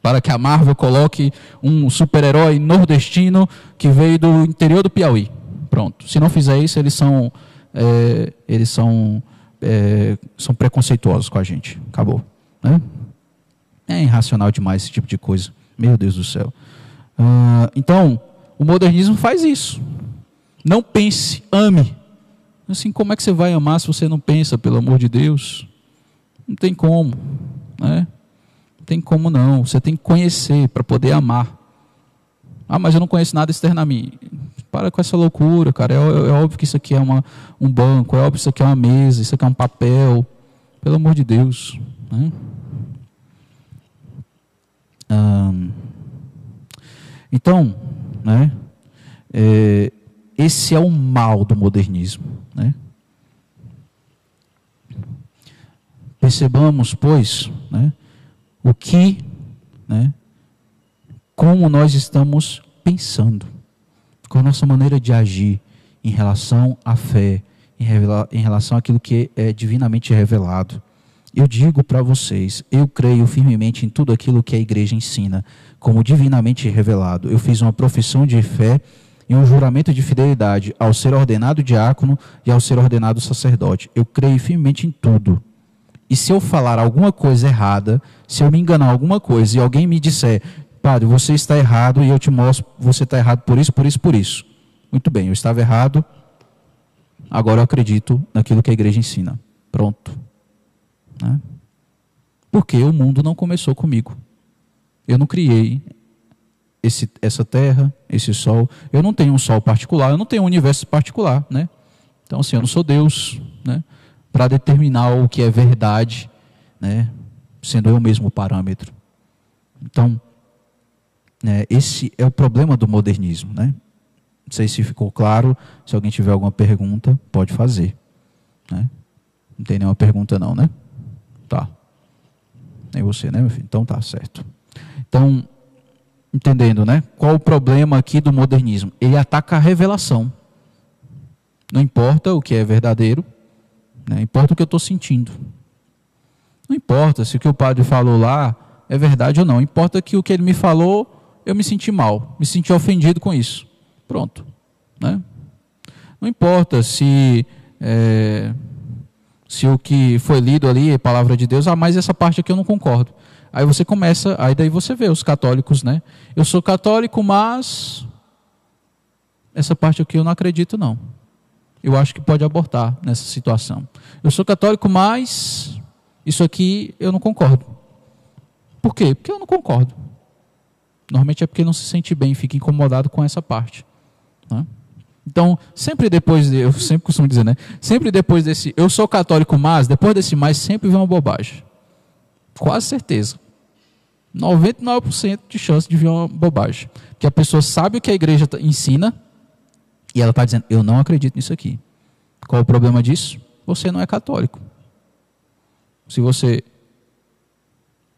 Para que a Marvel coloque um super-herói nordestino que veio do interior do Piauí. Pronto. Se não fizer isso, eles são, é, eles são, é, são preconceituosos com a gente. Acabou. Né? É irracional demais esse tipo de coisa. Meu Deus do céu. Uh, então, o modernismo faz isso. Não pense, ame. Assim, como é que você vai amar se você não pensa, pelo amor de Deus? Não tem como, né? Não tem como não. Você tem que conhecer para poder amar. Ah, mas eu não conheço nada externamente. Para com essa loucura, cara. É, é, óbvio que isso aqui é uma, um banco, é óbvio que isso aqui é uma mesa, isso aqui é um papel. Pelo amor de Deus. Né? Então, né? É, esse é o mal do modernismo. Né? Percebamos, pois, né, o que, né, como nós estamos pensando, com a nossa maneira de agir em relação à fé, em, em relação àquilo que é divinamente revelado. Eu digo para vocês, eu creio firmemente em tudo aquilo que a igreja ensina, como divinamente revelado. Eu fiz uma profissão de fé e um juramento de fidelidade ao ser ordenado diácono e ao ser ordenado sacerdote. Eu creio firmemente em tudo. E se eu falar alguma coisa errada, se eu me enganar alguma coisa e alguém me disser, Padre, você está errado e eu te mostro, você está errado por isso, por isso, por isso. Muito bem, eu estava errado, agora eu acredito naquilo que a igreja ensina. Pronto. Né? Porque o mundo não começou comigo. Eu não criei esse, essa terra, esse sol. Eu não tenho um sol particular, eu não tenho um universo particular, né? Então, assim, eu não sou Deus, né? Para determinar o que é verdade, né? Sendo eu mesmo o parâmetro. Então, né, esse é o problema do modernismo, né? Não sei se ficou claro. Se alguém tiver alguma pergunta, pode fazer. Né? Não tem nenhuma pergunta, não, né? Tá. Nem você, né, meu filho? Então tá certo. Então, entendendo, né? Qual o problema aqui do modernismo? Ele ataca a revelação. Não importa o que é verdadeiro, né? importa o que eu estou sentindo. Não importa se o que o padre falou lá é verdade ou não. Importa que o que ele me falou, eu me senti mal, me senti ofendido com isso. Pronto. Né? Não importa se, é, se o que foi lido ali é palavra de Deus, ah, mas essa parte aqui eu não concordo. Aí você começa, aí daí você vê os católicos, né? Eu sou católico, mas essa parte aqui eu não acredito não. Eu acho que pode abortar nessa situação. Eu sou católico, mas isso aqui eu não concordo. Por quê? Porque eu não concordo. Normalmente é porque não se sente bem, fica incomodado com essa parte. Né? Então, sempre depois, de, eu sempre costumo dizer, né? Sempre depois desse, eu sou católico, mas, depois desse mais, sempre vem uma bobagem. Quase certeza. 99% de chance de vir uma bobagem. Que a pessoa sabe o que a igreja ensina e ela está dizendo, eu não acredito nisso aqui. Qual o problema disso? Você não é católico. Se você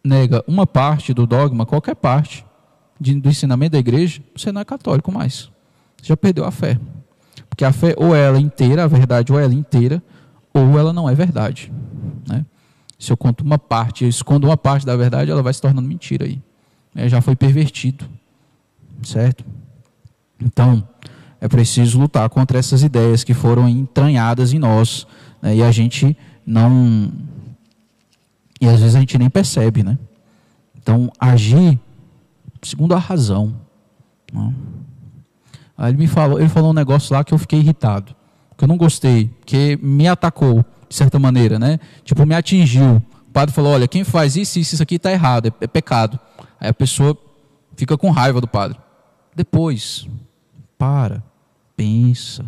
nega uma parte do dogma, qualquer parte do ensinamento da igreja, você não é católico mais. Já perdeu a fé. Porque a fé, ou ela é inteira, a verdade, ou ela é inteira, ou ela não é verdade. Né? Se eu conto uma parte, eu escondo uma parte da verdade, ela vai se tornando mentira aí. É, já foi pervertido. Certo? Então, é preciso lutar contra essas ideias que foram entranhadas em nós. Né? E a gente não. E às vezes a gente nem percebe, né? Então, agir segundo a razão. Né? Aí ele me falou, ele falou um negócio lá que eu fiquei irritado, que eu não gostei, que me atacou de certa maneira, né? Tipo, me atingiu. O padre falou: olha, quem faz isso, isso, isso aqui está errado, é, é pecado. Aí a pessoa fica com raiva do padre. Depois, para, pensa,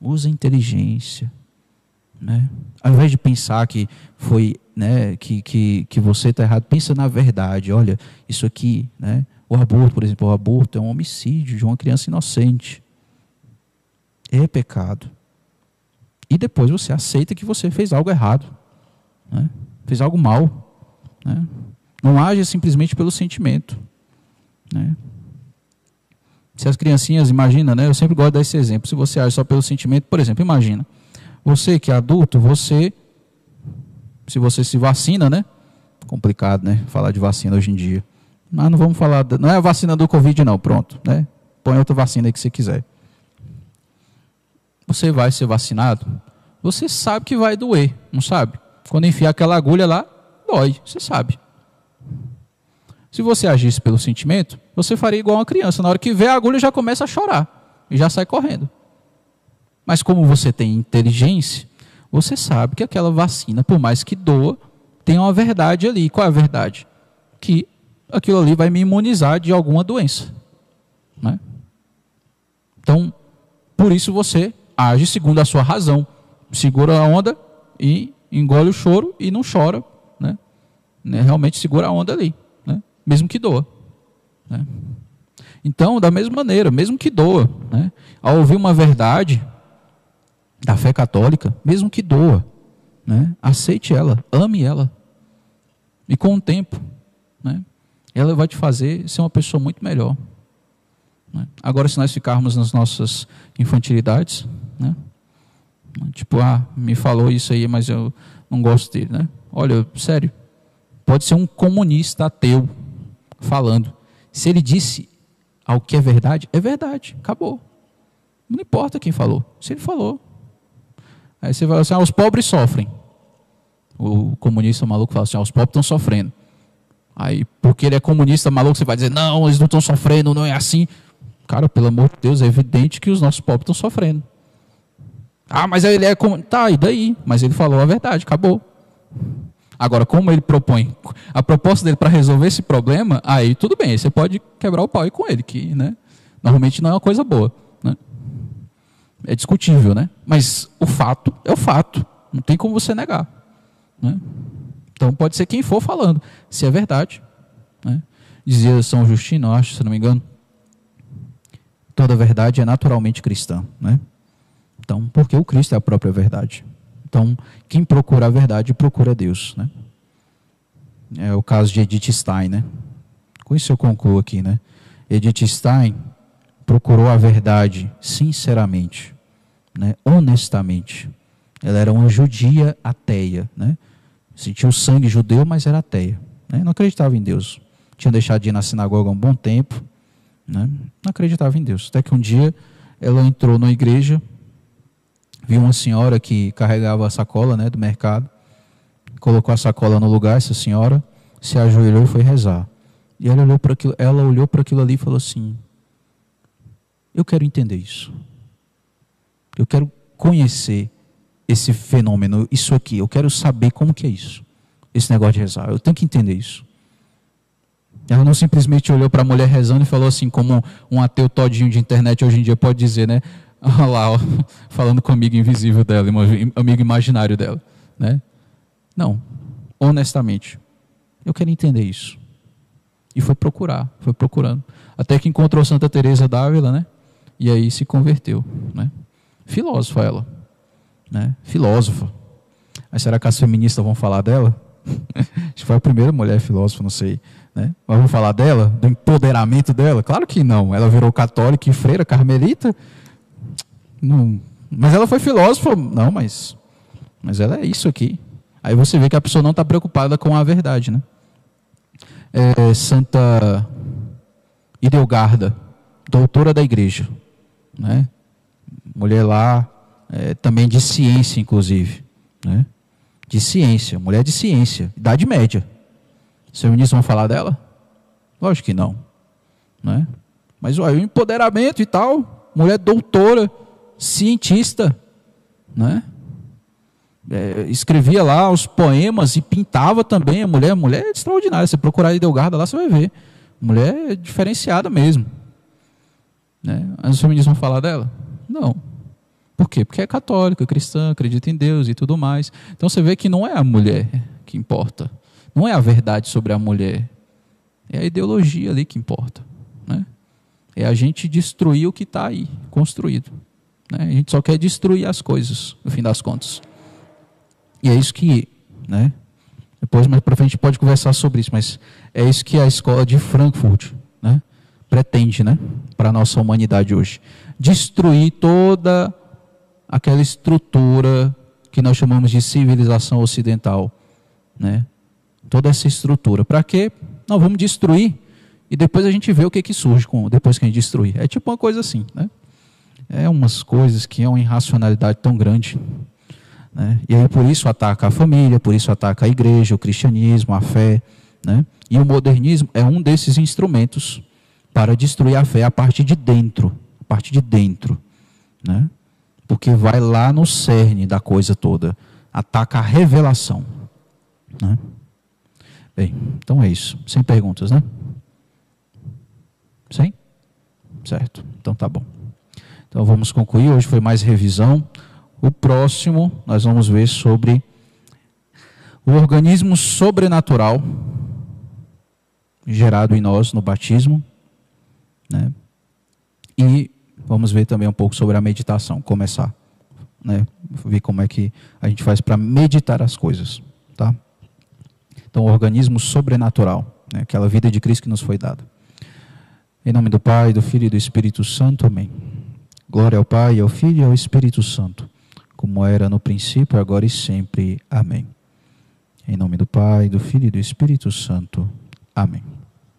usa inteligência. Né? Ao invés de pensar que foi, né, que, que, que você está errado, pensa na verdade. Olha, isso aqui, né, o aborto, por exemplo, o aborto é um homicídio de uma criança inocente. É pecado. E depois você aceita que você fez algo errado, né? fez algo mal. Né? Não age simplesmente pelo sentimento. Né? Se as criancinhas, imagina, né? Eu sempre gosto desse exemplo. Se você age só pelo sentimento, por exemplo, imagina. Você que é adulto, você se você se vacina, né? Complicado, né? Falar de vacina hoje em dia. Mas não vamos falar, não é a vacina do Covid não, pronto, né? Põe outra vacina aí que você quiser. Você vai ser vacinado, você sabe que vai doer, não sabe? Quando enfiar aquela agulha lá, dói, você sabe. Se você agisse pelo sentimento, você faria igual uma criança. Na hora que vê a agulha, já começa a chorar e já sai correndo. Mas como você tem inteligência, você sabe que aquela vacina, por mais que doa, tem uma verdade ali. Qual é a verdade? Que aquilo ali vai me imunizar de alguma doença. Né? Então, por isso você age segundo a sua razão. Segura a onda e engole o choro e não chora. Né? né? Realmente segura a onda ali, né? mesmo que doa. Né? Então, da mesma maneira, mesmo que doa, né? ao ouvir uma verdade da fé católica, mesmo que doa, né? aceite ela, ame ela. E com o tempo? Ela vai te fazer ser uma pessoa muito melhor. Né? Agora, se nós ficarmos nas nossas infantilidades, né? tipo, ah, me falou isso aí, mas eu não gosto dele. Né? Olha, sério, pode ser um comunista ateu falando. Se ele disse algo que é verdade, é verdade, acabou. Não importa quem falou, se ele falou. Aí você fala assim: ah, os pobres sofrem. O comunista maluco fala assim: ah, os pobres estão sofrendo. Aí, porque ele é comunista maluco, você vai dizer, não, eles não estão sofrendo, não é assim. Cara, pelo amor de Deus, é evidente que os nossos pobres estão sofrendo. Ah, mas ele é como. Tá, e daí? Mas ele falou a verdade, acabou. Agora, como ele propõe a proposta dele para resolver esse problema, aí tudo bem, você pode quebrar o pau aí com ele, que né, normalmente não é uma coisa boa. Né? É discutível, né? Mas o fato é o fato. Não tem como você negar. Né? Então pode ser quem for falando, se é verdade. Né? Dizia São Justino, acho, se não me engano, toda verdade é naturalmente cristã. Né? Então, porque o Cristo é a própria verdade. Então, quem procura a verdade, procura Deus. Né? É o caso de Edith Stein. Né? Com isso eu concluo aqui. Né? Edith Stein procurou a verdade sinceramente, né? honestamente. Ela era uma judia ateia. Né? Sentia o sangue judeu, mas era ateia. Né? Não acreditava em Deus. Tinha deixado de ir na sinagoga há um bom tempo. Né? Não acreditava em Deus. Até que um dia ela entrou na igreja, viu uma senhora que carregava a sacola né, do mercado, colocou a sacola no lugar, essa senhora se ajoelhou e foi rezar. E ela olhou para aquilo, ela olhou para aquilo ali e falou assim: Eu quero entender isso. Eu quero conhecer esse fenômeno, isso aqui. Eu quero saber como que é isso. Esse negócio de rezar. Eu tenho que entender isso. Ela não simplesmente olhou para a mulher rezando e falou assim, como um ateu todinho de internet hoje em dia pode dizer, né? Olha lá, ó, falando com o amigo invisível dela, amigo imaginário dela. Né? Não, honestamente, eu quero entender isso. E foi procurar, foi procurando. Até que encontrou Santa Teresa d'Ávila, né? E aí se converteu, né? Filósofa ela né? filósofa. Mas será que as feministas vão falar dela? Acho que foi a primeira mulher filósofa, não sei. Né? Mas vamos falar dela? Do empoderamento dela? Claro que não. Ela virou católica e freira carmelita. Não. Mas ela foi filósofa? Não, mas, mas ela é isso aqui. Aí você vê que a pessoa não está preocupada com a verdade. Né? É, Santa Idelgarda, doutora da igreja. Né? Mulher lá, é, também de ciência, inclusive. Né? De ciência, mulher de ciência, idade média. Os feministas vão falar dela? Lógico que não. Né? Mas o empoderamento e tal, mulher doutora, cientista, né? É, escrevia lá os poemas e pintava também. A mulher, mulher é extraordinária. Você procurar Idelgarda lá, você vai ver. Mulher diferenciada mesmo. Né? Mas os feministas vão falar dela? Não. Por quê? Porque é católica, cristã, acredita em Deus e tudo mais. Então você vê que não é a mulher que importa. Não é a verdade sobre a mulher. É a ideologia ali que importa. Né? É a gente destruir o que está aí, construído. Né? A gente só quer destruir as coisas, no fim das contas. E é isso que, né? Depois, mais para frente, a gente pode conversar sobre isso, mas é isso que a escola de Frankfurt, né? pretende, né, para a nossa humanidade hoje. Destruir toda aquela estrutura que nós chamamos de civilização ocidental, né? Toda essa estrutura. Para quê? Nós vamos destruir e depois a gente vê o que, que surge com, depois que a gente destruir. É tipo uma coisa assim, né? É umas coisas que é uma irracionalidade tão grande. Né? E aí por isso ataca a família, por isso ataca a igreja, o cristianismo, a fé. Né? E o modernismo é um desses instrumentos para destruir a fé a partir de dentro. A partir de dentro. Né? Porque vai lá no cerne da coisa toda. Ataca a revelação. Né? Bem, então é isso. Sem perguntas, né? Sim? Certo. Então tá bom. Então vamos concluir. Hoje foi mais revisão. O próximo nós vamos ver sobre o organismo sobrenatural gerado em nós no batismo, né? E vamos ver também um pouco sobre a meditação, começar, né? Ver como é que a gente faz para meditar as coisas, tá? Então, o organismo sobrenatural, né? aquela vida de Cristo que nos foi dada. Em nome do Pai, do Filho e do Espírito Santo. Amém. Glória ao Pai, ao Filho e ao Espírito Santo, como era no princípio, agora e sempre. Amém. Em nome do Pai, do Filho e do Espírito Santo. Amém.